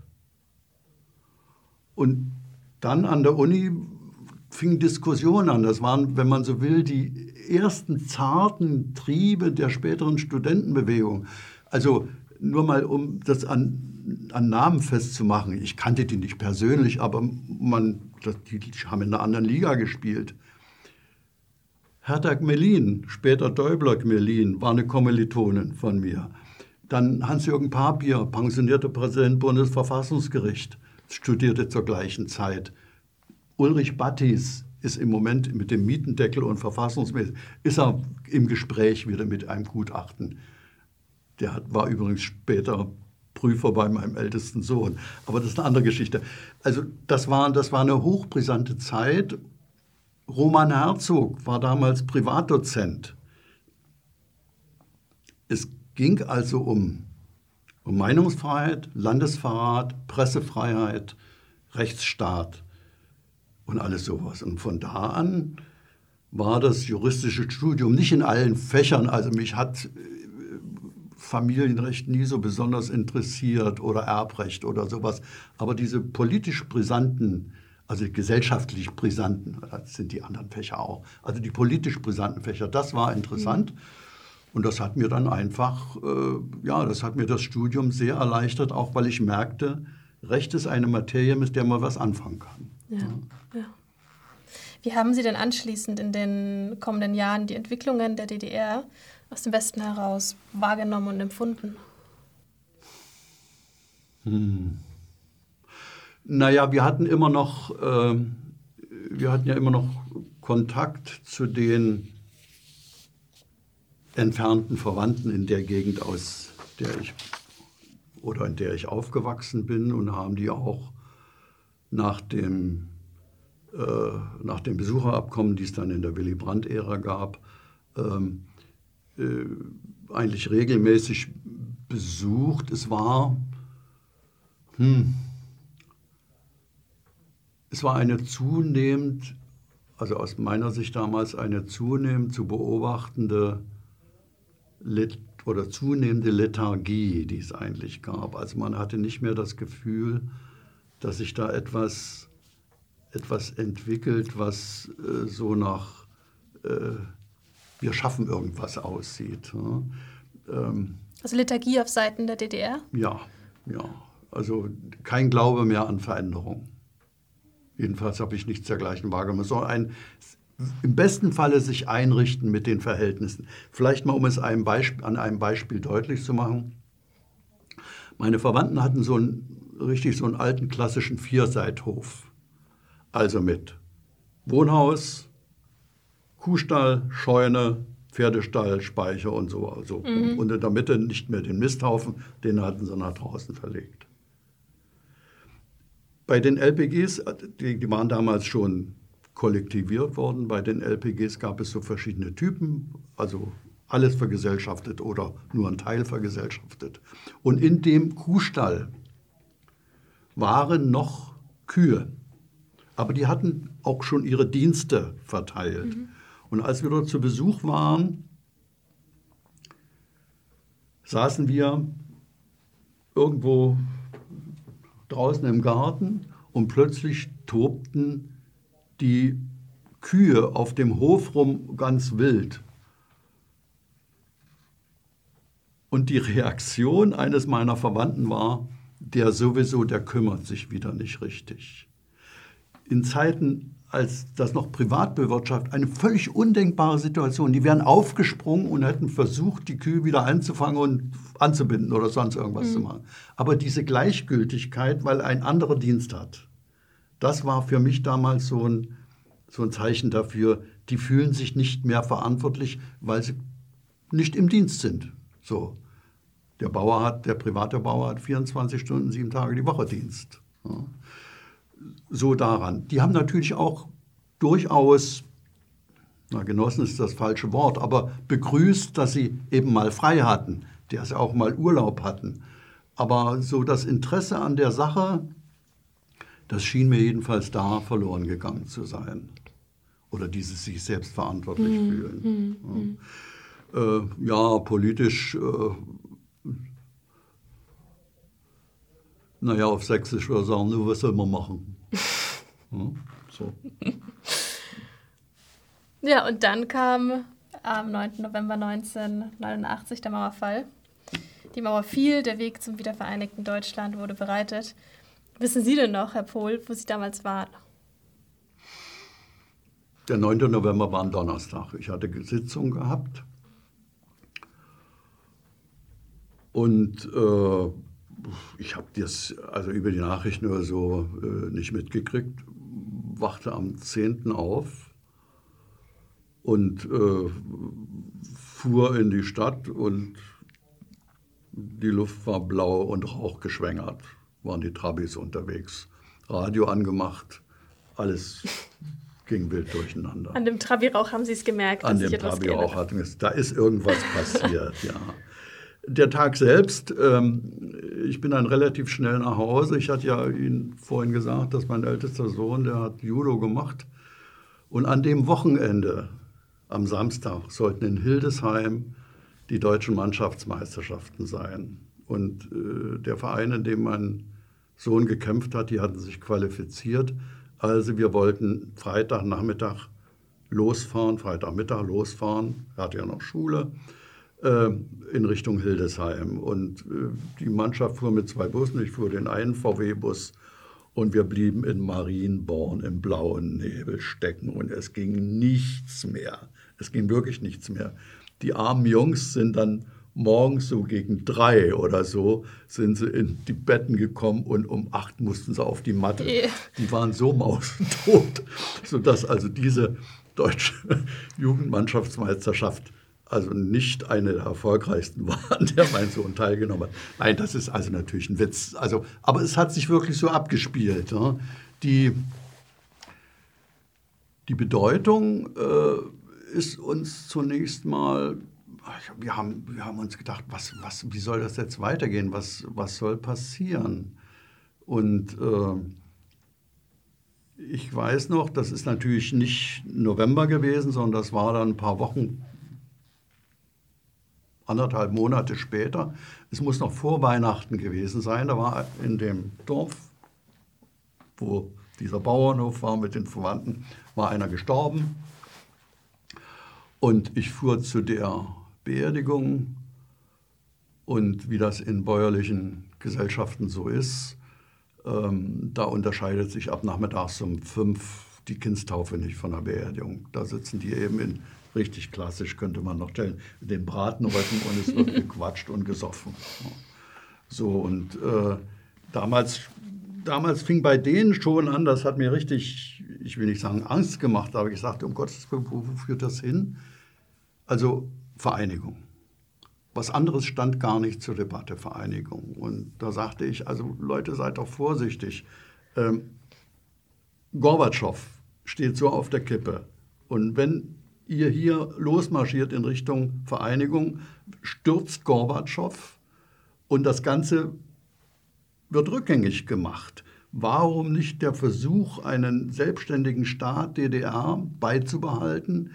Und dann an der Uni fing Diskussion an. Das waren, wenn man so will, die ersten zarten Triebe der späteren Studentenbewegung. Also nur mal, um das an, an Namen festzumachen. Ich kannte die nicht persönlich, aber man, die, die haben in einer anderen Liga gespielt. Hertha Gmelin, später Däubler Gmelin, war eine Kommilitonin von mir. Dann Hans-Jürgen Papier, pensionierter Präsident Bundesverfassungsgericht, studierte zur gleichen Zeit. Ulrich Battis ist im Moment mit dem Mietendeckel und verfassungsmäßig, ist er im Gespräch wieder mit einem Gutachten. Der hat, war übrigens später Prüfer bei meinem ältesten Sohn. Aber das ist eine andere Geschichte. Also das war, das war eine hochbrisante Zeit Roman Herzog war damals Privatdozent. Es ging also um, um Meinungsfreiheit, Landesverrat, Pressefreiheit, Rechtsstaat und alles sowas. Und von da an war das juristische Studium nicht in allen Fächern, also mich hat äh, Familienrecht nie so besonders interessiert oder Erbrecht oder sowas, aber diese politisch brisanten also gesellschaftlich brisanten, das sind die anderen Fächer auch, also die politisch brisanten Fächer, das war interessant. Mhm. Und das hat mir dann einfach, äh, ja, das hat mir das Studium sehr erleichtert, auch weil ich merkte, Recht ist eine Materie, mit der man was anfangen kann. Ja, ja. Wie haben Sie denn anschließend in den kommenden Jahren die Entwicklungen der DDR aus dem Westen heraus wahrgenommen und empfunden? Hm. Naja, wir hatten immer noch, äh, wir hatten ja immer noch Kontakt zu den entfernten Verwandten in der Gegend, aus der ich oder in der ich aufgewachsen bin und haben die auch nach dem, äh, nach dem Besucherabkommen, die es dann in der Willy Brandt-Ära gab, ähm, äh, eigentlich regelmäßig besucht. Es war, hm, es war eine zunehmend, also aus meiner Sicht damals eine zunehmend zu beobachtende oder zunehmende Lethargie, die es eigentlich gab. Also man hatte nicht mehr das Gefühl, dass sich da etwas, etwas entwickelt, was äh, so nach äh, wir schaffen irgendwas aussieht. Ne? Ähm, also Lethargie auf Seiten der DDR? Ja, ja. Also kein Glaube mehr an Veränderung. Jedenfalls habe ich nichts dergleichen wahrgenommen. So ein im besten Falle sich einrichten mit den Verhältnissen. Vielleicht mal, um es einem an einem Beispiel deutlich zu machen. Meine Verwandten hatten so einen, richtig so einen alten klassischen Vierseithof. Also mit Wohnhaus, Kuhstall, Scheune, Pferdestall, Speicher und so. Also mhm. Und in der Mitte nicht mehr den Misthaufen, den hatten sie nach draußen verlegt. Bei den LPGs, die, die waren damals schon kollektiviert worden. Bei den LPGs gab es so verschiedene Typen, also alles vergesellschaftet oder nur ein Teil vergesellschaftet. Und in dem Kuhstall waren noch Kühe, aber die hatten auch schon ihre Dienste verteilt. Mhm. Und als wir dort zu Besuch waren, saßen wir irgendwo draußen im Garten und plötzlich tobten die Kühe auf dem Hof rum ganz wild. Und die Reaktion eines meiner Verwandten war, der sowieso, der kümmert sich wieder nicht richtig. In Zeiten, als das noch privat bewirtschaftet, eine völlig undenkbare Situation. Die wären aufgesprungen und hätten versucht, die Kühe wieder einzufangen und anzubinden oder sonst irgendwas mhm. zu machen. Aber diese Gleichgültigkeit, weil ein anderer Dienst hat, das war für mich damals so ein, so ein Zeichen dafür, die fühlen sich nicht mehr verantwortlich, weil sie nicht im Dienst sind. So. Der Bauer hat, der private Bauer hat 24 Stunden, sieben Tage die Woche Dienst. So daran. Die haben natürlich auch durchaus, na, genossen ist das falsche Wort, aber begrüßt, dass sie eben mal frei hatten, dass sie auch mal Urlaub hatten. Aber so das Interesse an der Sache, das schien mir jedenfalls da verloren gegangen zu sein. Oder dieses sich selbst verantwortlich mhm. fühlen. Mhm. Ja. Äh, ja. politisch, äh, naja, auf Sächsisch würde ich sagen, nur was soll man machen? ja, so. ja, und dann kam am 9. November 1989 der Mauerfall. Die Mauer fiel, der Weg zum wiedervereinigten Deutschland wurde bereitet. Wissen Sie denn noch, Herr Pohl, wo Sie damals waren? Der 9. November war ein Donnerstag. Ich hatte Sitzung gehabt. Und äh, ich habe das also über die Nachrichten oder so äh, nicht mitgekriegt. Wachte am 10. auf und äh, fuhr in die Stadt und die Luft war blau und rauchgeschwängert waren die Trabis unterwegs. Radio angemacht, alles ging wild durcheinander. An dem Trabi-Rauch haben Sie es gemerkt? An dem Trabi-Rauch hatten wir es. Da ist irgendwas passiert, ja. Der Tag selbst, ähm, ich bin dann relativ schnell nach Hause. Ich hatte ja Ihnen vorhin gesagt, dass mein ältester Sohn, der hat Judo gemacht. Und an dem Wochenende, am Samstag, sollten in Hildesheim die deutschen Mannschaftsmeisterschaften sein. Und äh, der Verein, in dem mein Sohn gekämpft hat, die hatten sich qualifiziert Also wir wollten Freitagnachmittag losfahren, Freitagmittag losfahren, er hatte ja noch Schule, äh, in Richtung Hildesheim. Und äh, die Mannschaft fuhr mit zwei Bussen, ich fuhr den einen VW-Bus und wir blieben in Marienborn im blauen Nebel stecken und es ging nichts mehr. Es ging wirklich nichts mehr. Die armen Jungs sind dann morgens so gegen drei oder so sind sie in die Betten gekommen und um acht mussten sie auf die Matte. Yeah. Die waren so mausentot, sodass also diese deutsche Jugendmannschaftsmeisterschaft also nicht eine der erfolgreichsten war, an der mein Sohn teilgenommen hat. Nein, das ist also natürlich ein Witz. Also, aber es hat sich wirklich so abgespielt. Ne? Die, die Bedeutung äh, ist uns zunächst mal, wir haben, wir haben uns gedacht, was, was, wie soll das jetzt weitergehen? Was, was soll passieren? Und äh, ich weiß noch, das ist natürlich nicht November gewesen, sondern das war dann ein paar Wochen anderthalb Monate später. Es muss noch vor Weihnachten gewesen sein. Da war in dem Dorf, wo dieser Bauernhof war mit den Verwandten, war einer gestorben. Und ich fuhr zu der Beerdigung. Und wie das in bäuerlichen Gesellschaften so ist, ähm, da unterscheidet sich ab nachmittags um fünf die Kindstaufe nicht von der Beerdigung. Da sitzen die eben in richtig klassisch könnte man noch stellen, den Bratenröcken und es wird gequatscht und gesoffen. So, und äh, damals, damals fing bei denen schon an, das hat mir richtig, ich will nicht sagen Angst gemacht, aber ich sagte, um Gottes Willen, wo führt das hin? Also Vereinigung. Was anderes stand gar nicht zur Debatte, Vereinigung. Und da sagte ich, also Leute, seid doch vorsichtig. Ähm, Gorbatschow steht so auf der Kippe. Und wenn ihr hier losmarschiert in Richtung Vereinigung, stürzt Gorbatschow und das Ganze wird rückgängig gemacht. Warum nicht der Versuch, einen selbstständigen Staat DDR beizubehalten?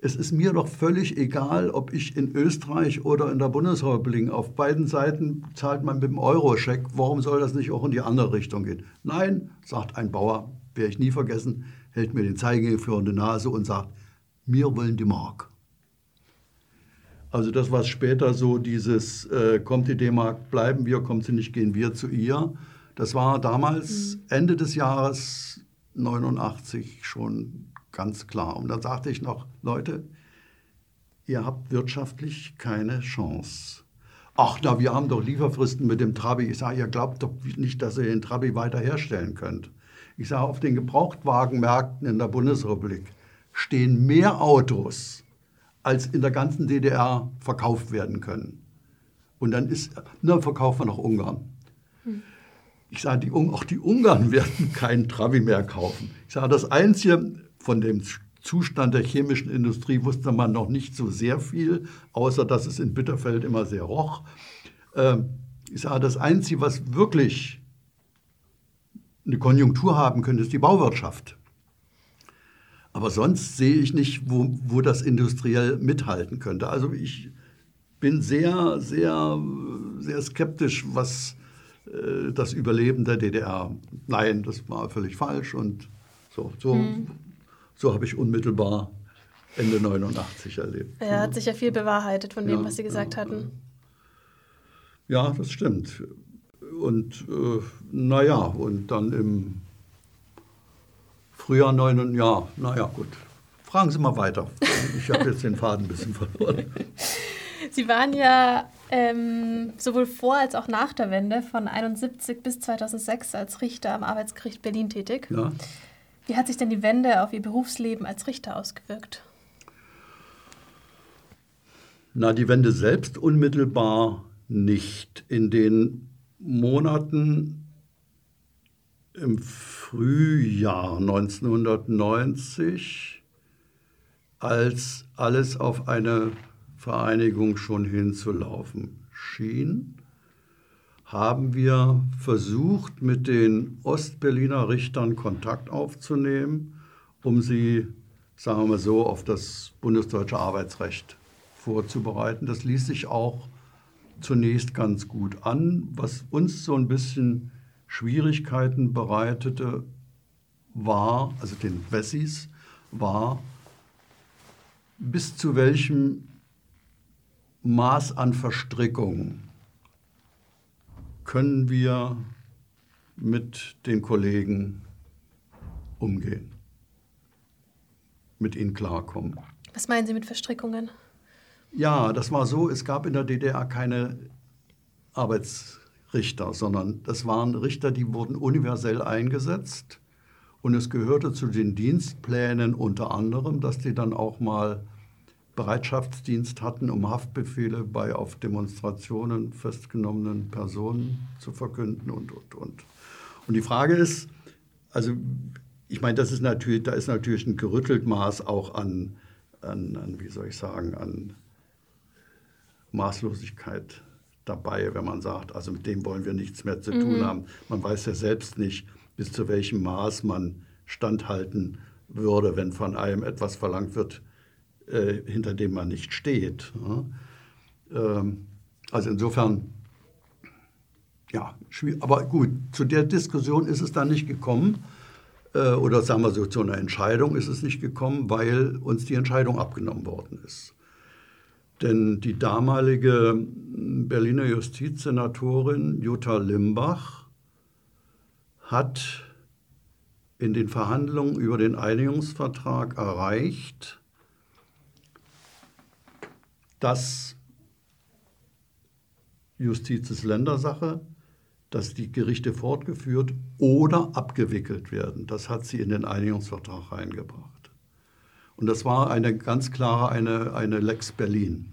Es ist mir doch völlig egal, ob ich in Österreich oder in der Bundesrepublik, auf beiden Seiten zahlt man mit dem Euro-Scheck. Warum soll das nicht auch in die andere Richtung gehen? Nein, sagt ein Bauer, werde ich nie vergessen, hält mir den Zeigefinger in die Nase und sagt, wir wollen die Mark. Also das, was später so dieses, äh, kommt die D-Mark, bleiben wir, kommt sie nicht, gehen wir zu ihr, das war damals mhm. Ende des Jahres 89 schon ganz klar. Und dann sagte ich noch, Leute, ihr habt wirtschaftlich keine Chance. Ach, na, wir haben doch Lieferfristen mit dem Trabi. Ich sage, ihr glaubt doch nicht, dass ihr den Trabi weiter herstellen könnt. Ich sage, auf den Gebrauchtwagenmärkten in der Bundesrepublik stehen mehr Autos, als in der ganzen DDR verkauft werden können. Und dann ist, na, verkaufen wir nach Ungarn. Hm. Ich sage, die, auch die Ungarn werden keinen Trabi mehr kaufen. Ich sage, das Einzige von dem Zustand der chemischen Industrie wusste man noch nicht so sehr viel, außer dass es in Bitterfeld immer sehr roch. Ähm, ich sage, das Einzige, was wirklich eine Konjunktur haben könnte, ist die Bauwirtschaft. Aber sonst sehe ich nicht, wo, wo das industriell mithalten könnte. Also ich bin sehr, sehr, sehr skeptisch, was äh, das Überleben der DDR. Nein, das war völlig falsch und so, so, hm. So habe ich unmittelbar Ende 89 erlebt. Er hat sich ja viel bewahrheitet von dem, ja, was Sie gesagt ja, hatten. Ja, das stimmt. Und äh, naja, und dann im Frühjahr 9 ja, naja, gut. Fragen Sie mal weiter. Ich habe jetzt den Faden ein bisschen verloren. Sie waren ja ähm, sowohl vor als auch nach der Wende von 1971 bis 2006 als Richter am Arbeitsgericht Berlin tätig. Ja. Wie hat sich denn die Wende auf Ihr Berufsleben als Richter ausgewirkt? Na, die Wende selbst unmittelbar nicht. In den Monaten im Frühjahr 1990, als alles auf eine Vereinigung schon hinzulaufen schien, haben wir versucht, mit den Ostberliner Richtern Kontakt aufzunehmen, um sie, sagen wir mal so, auf das bundesdeutsche Arbeitsrecht vorzubereiten. Das ließ sich auch zunächst ganz gut an. Was uns so ein bisschen Schwierigkeiten bereitete, war, also den Wessis, war, bis zu welchem Maß an Verstrickung können wir mit den Kollegen umgehen, mit ihnen klarkommen. Was meinen Sie mit Verstrickungen? Ja, das war so, es gab in der DDR keine Arbeitsrichter, sondern das waren Richter, die wurden universell eingesetzt. Und es gehörte zu den Dienstplänen unter anderem, dass die dann auch mal Bereitschaftsdienst hatten, um Haftbefehle bei auf Demonstrationen festgenommenen Personen zu verkünden und, und, und. Und die Frage ist, also ich meine, das ist natürlich, da ist natürlich ein gerüttelt Maß auch an, an, an, wie soll ich sagen, an Maßlosigkeit dabei, wenn man sagt, also mit dem wollen wir nichts mehr zu tun mhm. haben. Man weiß ja selbst nicht, bis zu welchem Maß man standhalten würde, wenn von einem etwas verlangt wird, äh, hinter dem man nicht steht. Ähm, also insofern, ja, aber gut, zu der Diskussion ist es dann nicht gekommen, äh, oder sagen wir so, zu einer Entscheidung ist es nicht gekommen, weil uns die Entscheidung abgenommen worden ist. Denn die damalige Berliner Justizsenatorin Jutta Limbach hat in den Verhandlungen über den Einigungsvertrag erreicht, dass Justiz ist Ländersache, dass die Gerichte fortgeführt oder abgewickelt werden. Das hat sie in den Einigungsvertrag reingebracht. Und das war eine ganz klare eine, eine Lex Berlin.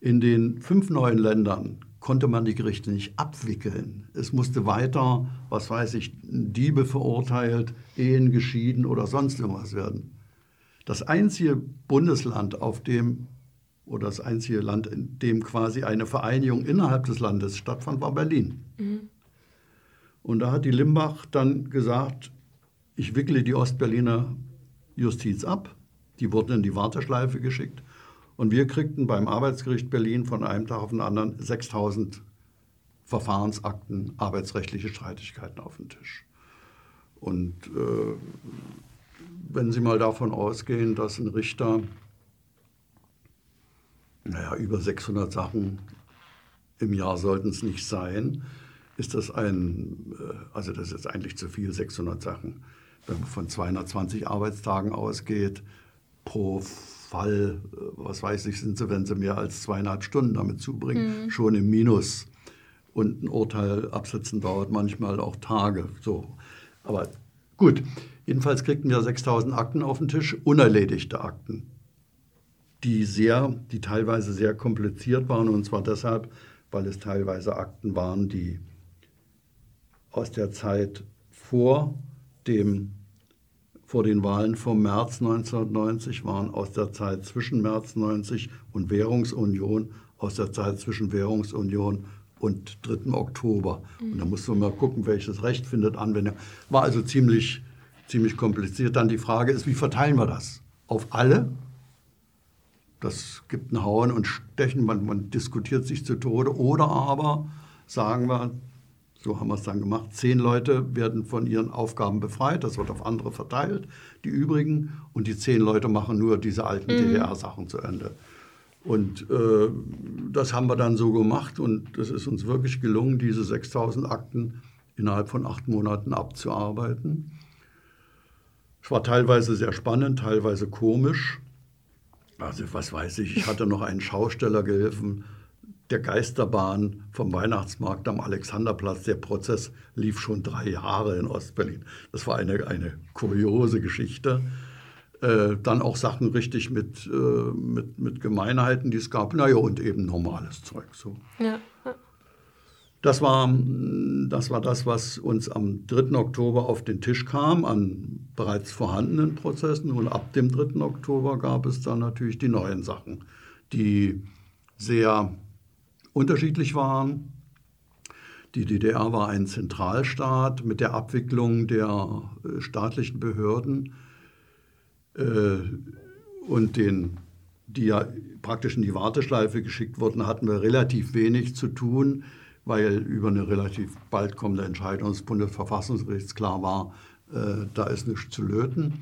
In den fünf neuen Ländern konnte man die Gerichte nicht abwickeln. Es musste weiter, was weiß ich, Diebe verurteilt, Ehen geschieden oder sonst irgendwas werden. Das einzige Bundesland, auf dem oder das einzige Land, in dem quasi eine Vereinigung innerhalb des Landes stattfand, war Berlin. Mhm. Und da hat die Limbach dann gesagt, ich wickle die Ostberliner Justiz ab. Die wurden in die Warteschleife geschickt. Und wir kriegten beim Arbeitsgericht Berlin von einem Tag auf den anderen 6000 Verfahrensakten, arbeitsrechtliche Streitigkeiten auf den Tisch. Und äh, wenn Sie mal davon ausgehen, dass ein Richter naja, über 600 Sachen im Jahr sollten es nicht sein, ist das ein, äh, also das ist eigentlich zu viel, 600 Sachen. Wenn man von 220 Arbeitstagen ausgeht, pro Fall, äh, was weiß ich, sind sie, wenn sie mehr als zweieinhalb Stunden damit zubringen, mhm. schon im Minus. Und ein Urteil absetzen dauert manchmal auch Tage. So. Aber gut, jedenfalls kriegten wir 6000 Akten auf den Tisch, unerledigte Akten die sehr, die teilweise sehr kompliziert waren und zwar deshalb, weil es teilweise Akten waren, die aus der Zeit vor dem vor den Wahlen vom März 1990 waren, aus der Zeit zwischen März 90 und Währungsunion, aus der Zeit zwischen Währungsunion und 3. Oktober. Mhm. Und da musste man mal gucken, welches Recht findet Anwendung. War also ziemlich, ziemlich kompliziert. Dann die Frage ist, wie verteilen wir das? Auf alle das gibt ein Hauen und Stechen, man, man diskutiert sich zu Tode. Oder aber sagen wir, so haben wir es dann gemacht, zehn Leute werden von ihren Aufgaben befreit, das wird auf andere verteilt, die übrigen, und die zehn Leute machen nur diese alten mhm. DDR-Sachen zu Ende. Und äh, das haben wir dann so gemacht und es ist uns wirklich gelungen, diese 6000 Akten innerhalb von acht Monaten abzuarbeiten. Es war teilweise sehr spannend, teilweise komisch. Also was weiß ich, ich hatte noch einen Schausteller geholfen, der Geisterbahn vom Weihnachtsmarkt am Alexanderplatz. Der Prozess lief schon drei Jahre in Ostberlin. Das war eine, eine kuriose Geschichte. Äh, dann auch Sachen richtig mit, äh, mit, mit Gemeinheiten, die es gab. Naja, und eben normales Zeug. So. Ja. Das war, das war das, was uns am 3. Oktober auf den Tisch kam an bereits vorhandenen Prozessen. Und ab dem 3. Oktober gab es dann natürlich die neuen Sachen, die sehr unterschiedlich waren. Die DDR war ein Zentralstaat mit der Abwicklung der äh, staatlichen Behörden äh, und den, die ja praktisch in die Warteschleife geschickt wurden, hatten wir relativ wenig zu tun weil über eine relativ bald kommende Entscheidung des Bundesverfassungsgerichts klar war, äh, da ist nichts zu löten.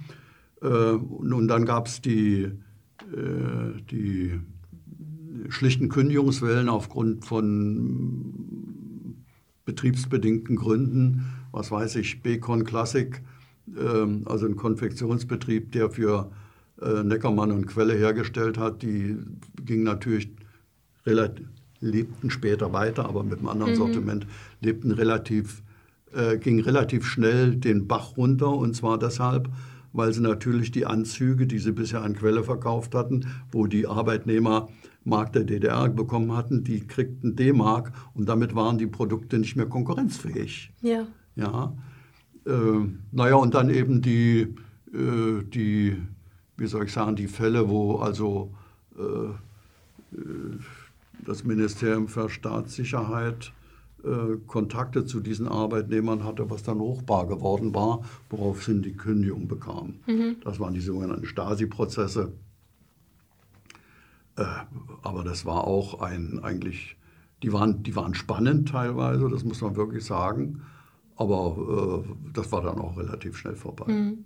Äh, und dann gab es die, äh, die schlichten Kündigungswellen aufgrund von betriebsbedingten Gründen, was weiß ich, Bacon Classic, ähm, also ein Konfektionsbetrieb, der für äh, Neckermann und Quelle hergestellt hat, die ging natürlich relativ, lebten später weiter, aber mit einem anderen mhm. Sortiment, lebten relativ, äh, ging relativ schnell den Bach runter und zwar deshalb, weil sie natürlich die Anzüge, die sie bisher an Quelle verkauft hatten, wo die Arbeitnehmer Mark der DDR bekommen hatten, die kriegten D-Mark und damit waren die Produkte nicht mehr konkurrenzfähig. Ja. Ja. Äh, naja, und dann eben die, äh, die, wie soll ich sagen, die Fälle, wo also äh, äh das Ministerium für Staatssicherheit äh, Kontakte zu diesen Arbeitnehmern hatte, was dann hochbar geworden war, woraufhin die Kündigung bekam. Mhm. Das waren die sogenannten Stasi-Prozesse. Äh, aber das war auch ein eigentlich, die waren, die waren spannend teilweise, das muss man wirklich sagen. Aber äh, das war dann auch relativ schnell vorbei. Mhm.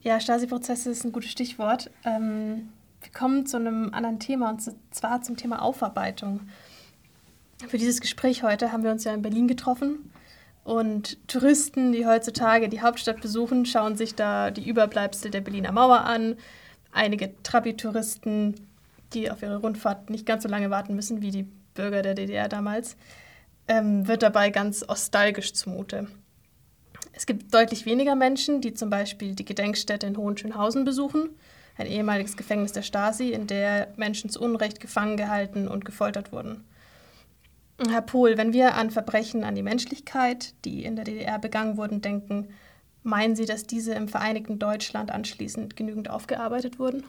Ja, Stasi-Prozesse ist ein gutes Stichwort. Ähm, wir kommen zu einem anderen Thema und zwar zum Thema Aufarbeitung. Für dieses Gespräch heute haben wir uns ja in Berlin getroffen und Touristen, die heutzutage die Hauptstadt besuchen, schauen sich da die Überbleibsel der Berliner Mauer an einige Trabi-Touristen, die auf ihre Rundfahrt nicht ganz so lange warten müssen wie die Bürger der DDR damals, ähm, wird dabei ganz nostalgisch zumute. Es gibt deutlich weniger Menschen, die zum Beispiel die Gedenkstätte in Hohenschönhausen besuchen, ein ehemaliges Gefängnis der Stasi, in der Menschen zu Unrecht gefangen gehalten und gefoltert wurden. Herr Pohl, wenn wir an Verbrechen an die Menschlichkeit, die in der DDR begangen wurden, denken, Meinen Sie, dass diese im Vereinigten Deutschland anschließend genügend aufgearbeitet wurden?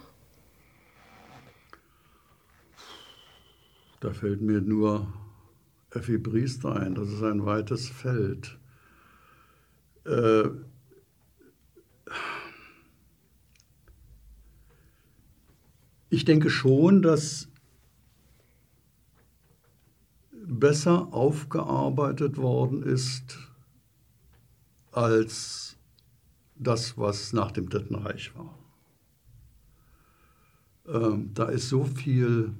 Da fällt mir nur Effi Priester ein. Das ist ein weites Feld. Äh, ich denke schon, dass besser aufgearbeitet worden ist als das, was nach dem Dritten Reich war. Ähm, da ist so viel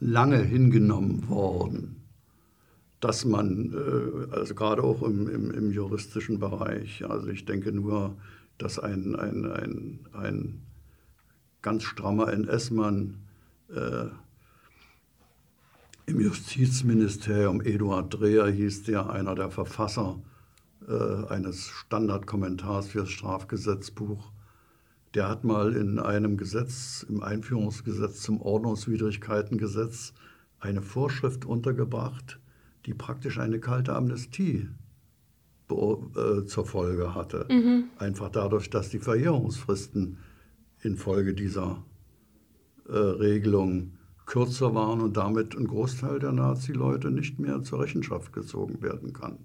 lange hingenommen worden, dass man, äh, also gerade auch im, im, im, juristischen Bereich, also ich denke nur, dass ein, ein, ein, ein ganz strammer NS-Mann äh, im Justizministerium, Eduard Dreher hieß der, einer der Verfasser äh, eines Standardkommentars für das Strafgesetzbuch, der hat mal in einem Gesetz, im Einführungsgesetz zum Ordnungswidrigkeitengesetz, eine Vorschrift untergebracht, die praktisch eine kalte Amnestie äh, zur Folge hatte. Mhm. Einfach dadurch, dass die Verjährungsfristen infolge dieser äh, Regelung kürzer waren und damit ein Großteil der Nazi-Leute nicht mehr zur Rechenschaft gezogen werden kann.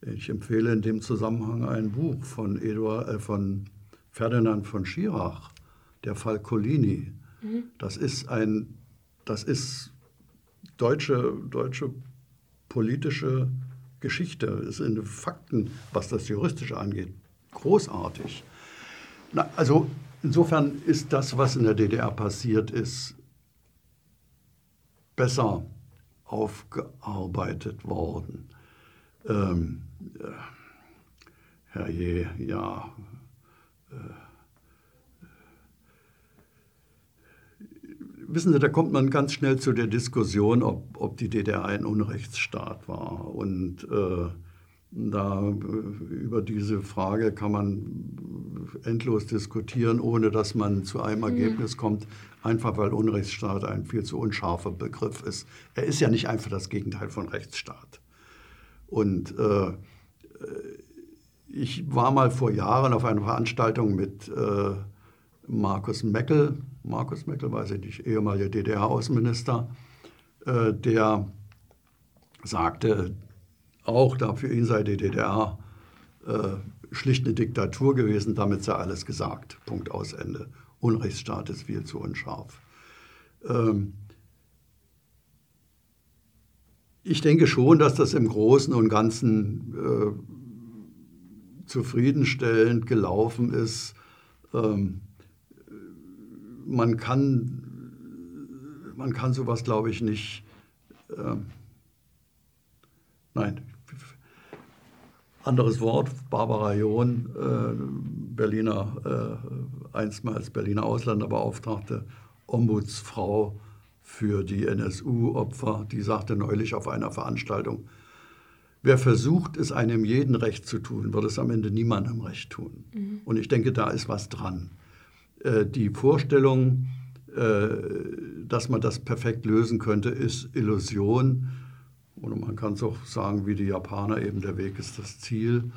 Ich empfehle in dem Zusammenhang ein Buch von, Eduard, äh, von Ferdinand von Schirach, der Fall Collini. Mhm. Das ist ein, das ist deutsche, deutsche politische Geschichte. Es sind Fakten, was das Juristische angeht, großartig. Na, also insofern ist das, was in der DDR passiert ist, besser aufgearbeitet worden. Ähm, herrje, ja. Äh, wissen Sie, da kommt man ganz schnell zu der Diskussion, ob, ob die DDR ein Unrechtsstaat war. Und äh, da, äh, über diese Frage kann man endlos diskutieren, ohne dass man zu einem mhm. Ergebnis kommt, einfach weil Unrechtsstaat ein viel zu unscharfer Begriff ist. Er ist ja nicht einfach das Gegenteil von Rechtsstaat. Und äh, ich war mal vor Jahren auf einer Veranstaltung mit äh, Markus Meckel, Markus Meckel, weiß ich nicht, ehemaliger DDR-Außenminister, äh, der sagte, auch da für ihn sei die DDR äh, schlicht eine Diktatur gewesen, damit sei alles gesagt. Punkt aus Ende. Unrechtsstaat ist viel zu unscharf. Ähm, ich denke schon, dass das im Großen und Ganzen äh, zufriedenstellend gelaufen ist. Ähm, man, kann, man kann sowas, glaube ich, nicht. Äh, nein, anderes Wort, Barbara John, äh, Berliner, äh, einstmals Berliner Ausländerbeauftragte, Ombudsfrau für die NSU-Opfer, die sagte neulich auf einer Veranstaltung, wer versucht, es einem jeden recht zu tun, wird es am Ende niemandem recht tun. Mhm. Und ich denke, da ist was dran. Äh, die Vorstellung, äh, dass man das perfekt lösen könnte, ist Illusion. Oder man kann es auch sagen, wie die Japaner, eben der Weg ist das Ziel.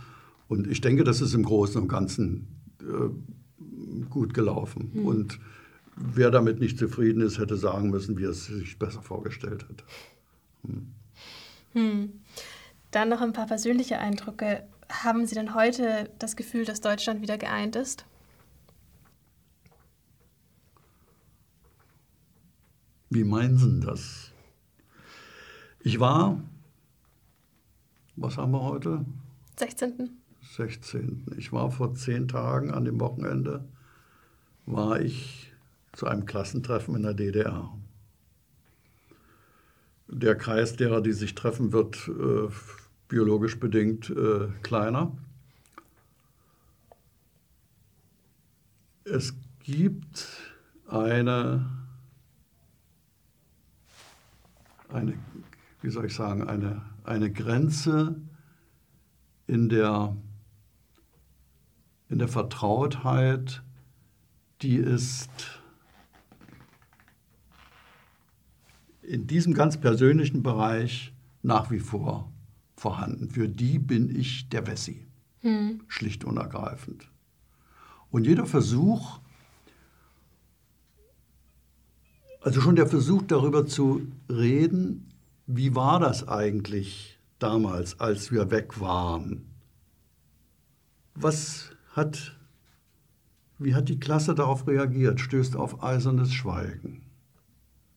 Und ich denke, das ist im Großen und Ganzen äh, gut gelaufen. Mhm. Und wer damit nicht zufrieden ist, hätte sagen müssen, wie er es sich besser vorgestellt hat. Hm. Hm. Dann noch ein paar persönliche Eindrücke. Haben Sie denn heute das Gefühl, dass Deutschland wieder geeint ist? Wie meinen Sie das? Ich war, was haben wir heute? 16. 16. Ich war vor zehn Tagen an dem Wochenende, war ich zu einem Klassentreffen in der DDR. Der Kreis derer, die sich treffen, wird äh, biologisch bedingt äh, kleiner. Es gibt eine, eine, wie soll ich sagen, eine, eine Grenze in der, in der Vertrautheit, die ist in diesem ganz persönlichen Bereich nach wie vor vorhanden. Für die bin ich der Wessi, hm. schlicht und ergreifend. Und jeder Versuch, also schon der Versuch darüber zu reden, wie war das eigentlich damals, als wir weg waren? Was hat, wie hat die Klasse darauf reagiert? Stößt auf eisernes Schweigen.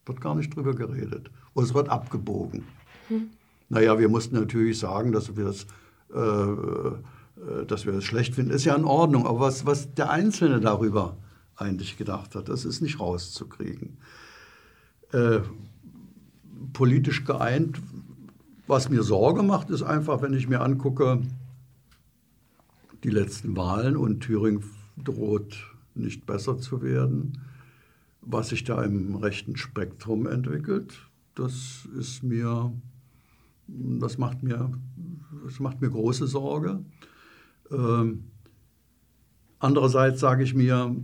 Wird gar nicht drüber geredet. Und es wird abgebogen. Hm. Naja, wir mussten natürlich sagen, dass wir es äh, äh, dass wir es schlecht finden. Ist ja in Ordnung. Aber was, was der Einzelne darüber eigentlich gedacht hat, das ist nicht rauszukriegen. Äh, politisch geeint, was mir Sorge macht, ist einfach, wenn ich mir angucke, die letzten Wahlen und Thüringen droht nicht besser zu werden was sich da im rechten Spektrum entwickelt, das ist mir, das macht mir, das macht mir große Sorge. Ähm, andererseits sage ich mir,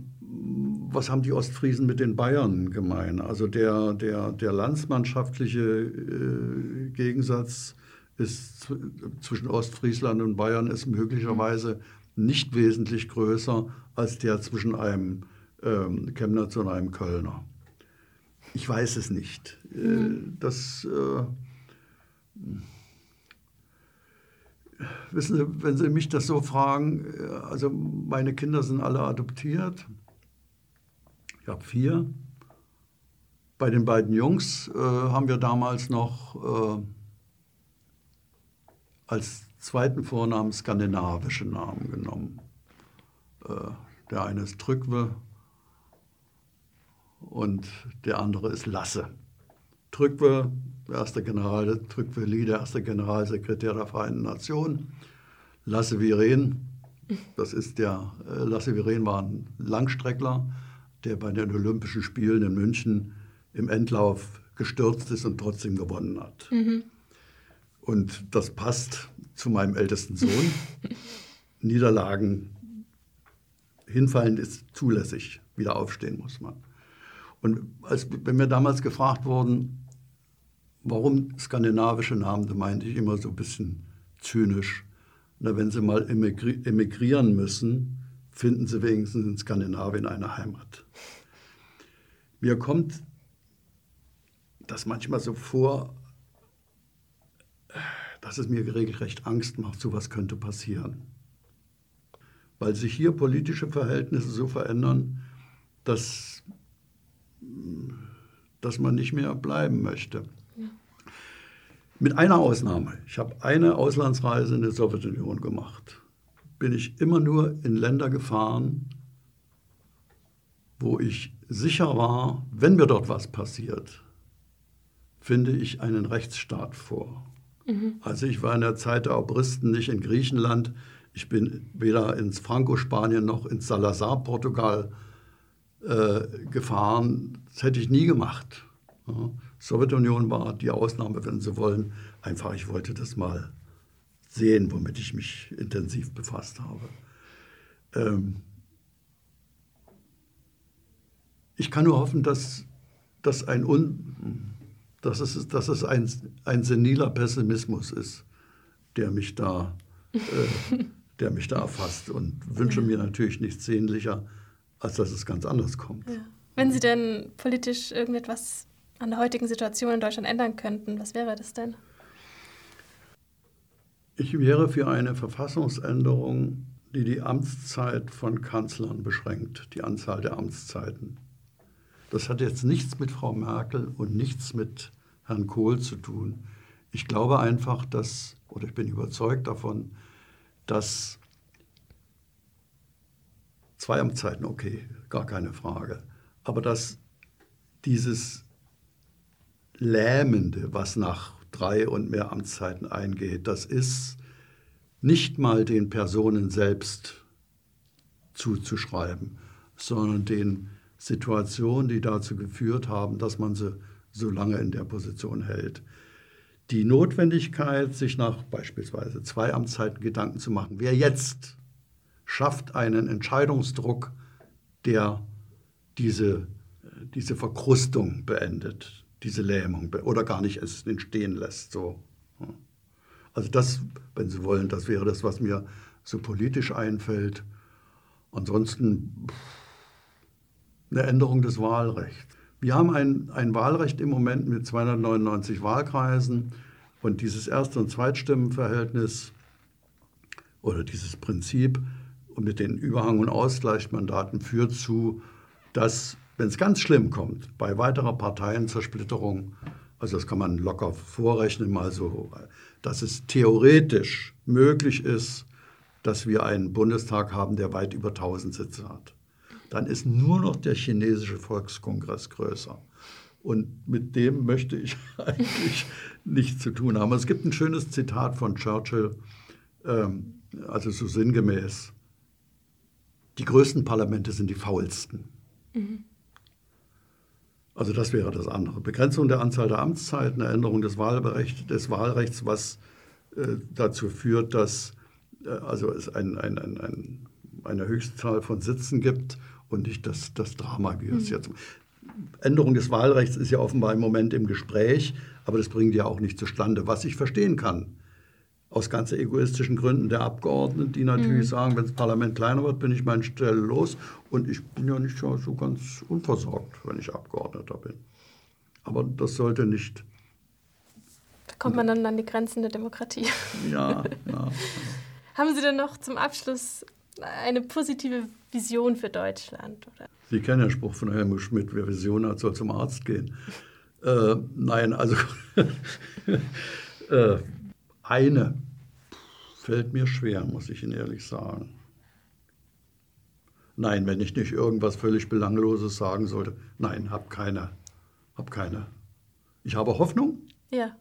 was haben die Ostfriesen mit den Bayern gemein? Also der, der, der landsmannschaftliche äh, Gegensatz ist zwischen Ostfriesland und Bayern ist möglicherweise nicht wesentlich größer als der zwischen einem ähm, Chemnitz und einem Kölner. Ich weiß es nicht. Äh, mhm. Das, äh, wissen Sie, wenn Sie mich das so fragen, äh, also meine Kinder sind alle adoptiert. Ich habe vier. Bei den beiden Jungs äh, haben wir damals noch äh, als zweiten Vornamen skandinavische Namen genommen. Äh, der eine ist Trückwe und der andere ist Lasse. Trückwe, erster General, Trückwe Lee, der erste Generalsekretär der Vereinten Nationen. Lasse Viren, das ist der, äh, Lasse Viren war ein Langstreckler, der bei den Olympischen Spielen in München im Endlauf gestürzt ist und trotzdem gewonnen hat. Mhm. Und das passt zu meinem ältesten Sohn. Niederlagen, hinfallen ist zulässig, wieder aufstehen muss man. Und als, wenn wir damals gefragt wurden, warum skandinavische Namen, da meinte ich immer so ein bisschen zynisch. Na, wenn Sie mal emigri emigrieren müssen, finden Sie wenigstens in Skandinavien eine Heimat. Mir kommt das manchmal so vor, dass es mir regelrecht Angst macht, so was könnte passieren. Weil sich hier politische Verhältnisse so verändern, dass dass man nicht mehr bleiben möchte. Ja. Mit einer Ausnahme. Ich habe eine Auslandsreise in die Sowjetunion gemacht. Bin ich immer nur in Länder gefahren, wo ich sicher war, wenn mir dort was passiert, finde ich einen Rechtsstaat vor. Mhm. Also ich war in der Zeit der Obristen nicht in Griechenland, ich bin weder ins Franco-Spanien noch ins Salazar-Portugal äh, gefahren. Das hätte ich nie gemacht. Ja. Sowjetunion war die Ausnahme, wenn Sie wollen. Einfach, ich wollte das mal sehen, womit ich mich intensiv befasst habe. Ähm ich kann nur hoffen, dass, dass, ein, Un, dass, es, dass es ein, ein seniler Pessimismus ist, der mich da, äh, der mich da erfasst und wünsche mir natürlich nichts sehnlicher, als dass es ganz anders kommt. Ja. Wenn Sie denn politisch irgendetwas an der heutigen Situation in Deutschland ändern könnten, was wäre das denn? Ich wäre für eine Verfassungsänderung, die die Amtszeit von Kanzlern beschränkt, die Anzahl der Amtszeiten. Das hat jetzt nichts mit Frau Merkel und nichts mit Herrn Kohl zu tun. Ich glaube einfach, dass, oder ich bin überzeugt davon, dass zwei Amtszeiten, okay, gar keine Frage, aber dass dieses Lähmende, was nach drei und mehr Amtszeiten eingeht, das ist nicht mal den Personen selbst zuzuschreiben, sondern den Situationen, die dazu geführt haben, dass man sie so lange in der Position hält. Die Notwendigkeit, sich nach beispielsweise zwei Amtszeiten Gedanken zu machen, wer jetzt schafft einen Entscheidungsdruck, der diese, diese Verkrustung beendet, diese Lähmung oder gar nicht es entstehen lässt. So. Also das, wenn Sie wollen, das wäre das, was mir so politisch einfällt. Ansonsten eine Änderung des Wahlrechts. Wir haben ein, ein Wahlrecht im Moment mit 299 Wahlkreisen und dieses Erst- und Zweitstimmenverhältnis oder dieses Prinzip mit den Überhang- und Ausgleichsmandaten führt zu, dass wenn es ganz schlimm kommt, bei weiterer Parteienzersplitterung, also das kann man locker vorrechnen, mal so, dass es theoretisch möglich ist, dass wir einen Bundestag haben, der weit über 1000 Sitze hat. Dann ist nur noch der chinesische Volkskongress größer. Und mit dem möchte ich eigentlich nichts zu tun haben. Es gibt ein schönes Zitat von Churchill, ähm, also so sinngemäß, die größten Parlamente sind die faulsten. Mhm. Also das wäre das andere. Begrenzung der Anzahl der Amtszeiten, eine Änderung des, Wahlrecht, des Wahlrechts, was äh, dazu führt, dass äh, also es ein, ein, ein, eine Höchstzahl von Sitzen gibt und nicht das, das Drama, wie es mhm. jetzt. Änderung des Wahlrechts ist ja offenbar im Moment im Gespräch, aber das bringt ja auch nicht zustande, was ich verstehen kann aus ganz egoistischen Gründen der Abgeordneten, die natürlich mhm. sagen, wenn das Parlament kleiner wird, bin ich meine Stelle los. Und ich bin ja nicht so ganz unversorgt, wenn ich Abgeordneter bin. Aber das sollte nicht. Da kommt man dann an die Grenzen der Demokratie. Ja, ja. ja. Haben Sie denn noch zum Abschluss eine positive Vision für Deutschland? Oder? Sie kennen den Spruch von Helmut Schmidt, wer Vision hat, soll zum Arzt gehen. Äh, nein, also äh, eine fällt mir schwer, muss ich Ihnen ehrlich sagen. Nein, wenn ich nicht irgendwas völlig Belangloses sagen sollte. Nein, hab keine. Hab keine. Ich habe Hoffnung. Ja.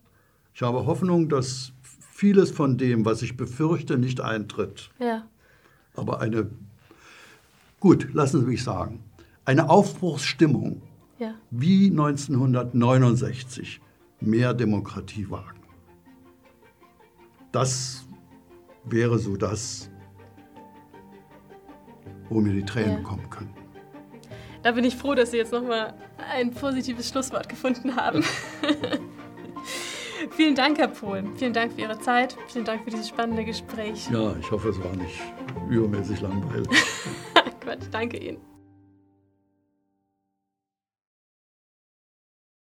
Ich habe Hoffnung, dass vieles von dem, was ich befürchte, nicht eintritt. Ja. Aber eine, gut, lassen Sie mich sagen, eine Aufbruchsstimmung ja. wie 1969 mehr Demokratie wagen. Das wäre so das, wo mir die Tränen ja. kommen können. Da bin ich froh, dass Sie jetzt nochmal ein positives Schlusswort gefunden haben. Vielen Dank, Herr Pohl. Vielen Dank für Ihre Zeit. Vielen Dank für dieses spannende Gespräch. Ja, ich hoffe, es war nicht übermäßig langweilig. Quatsch, danke Ihnen.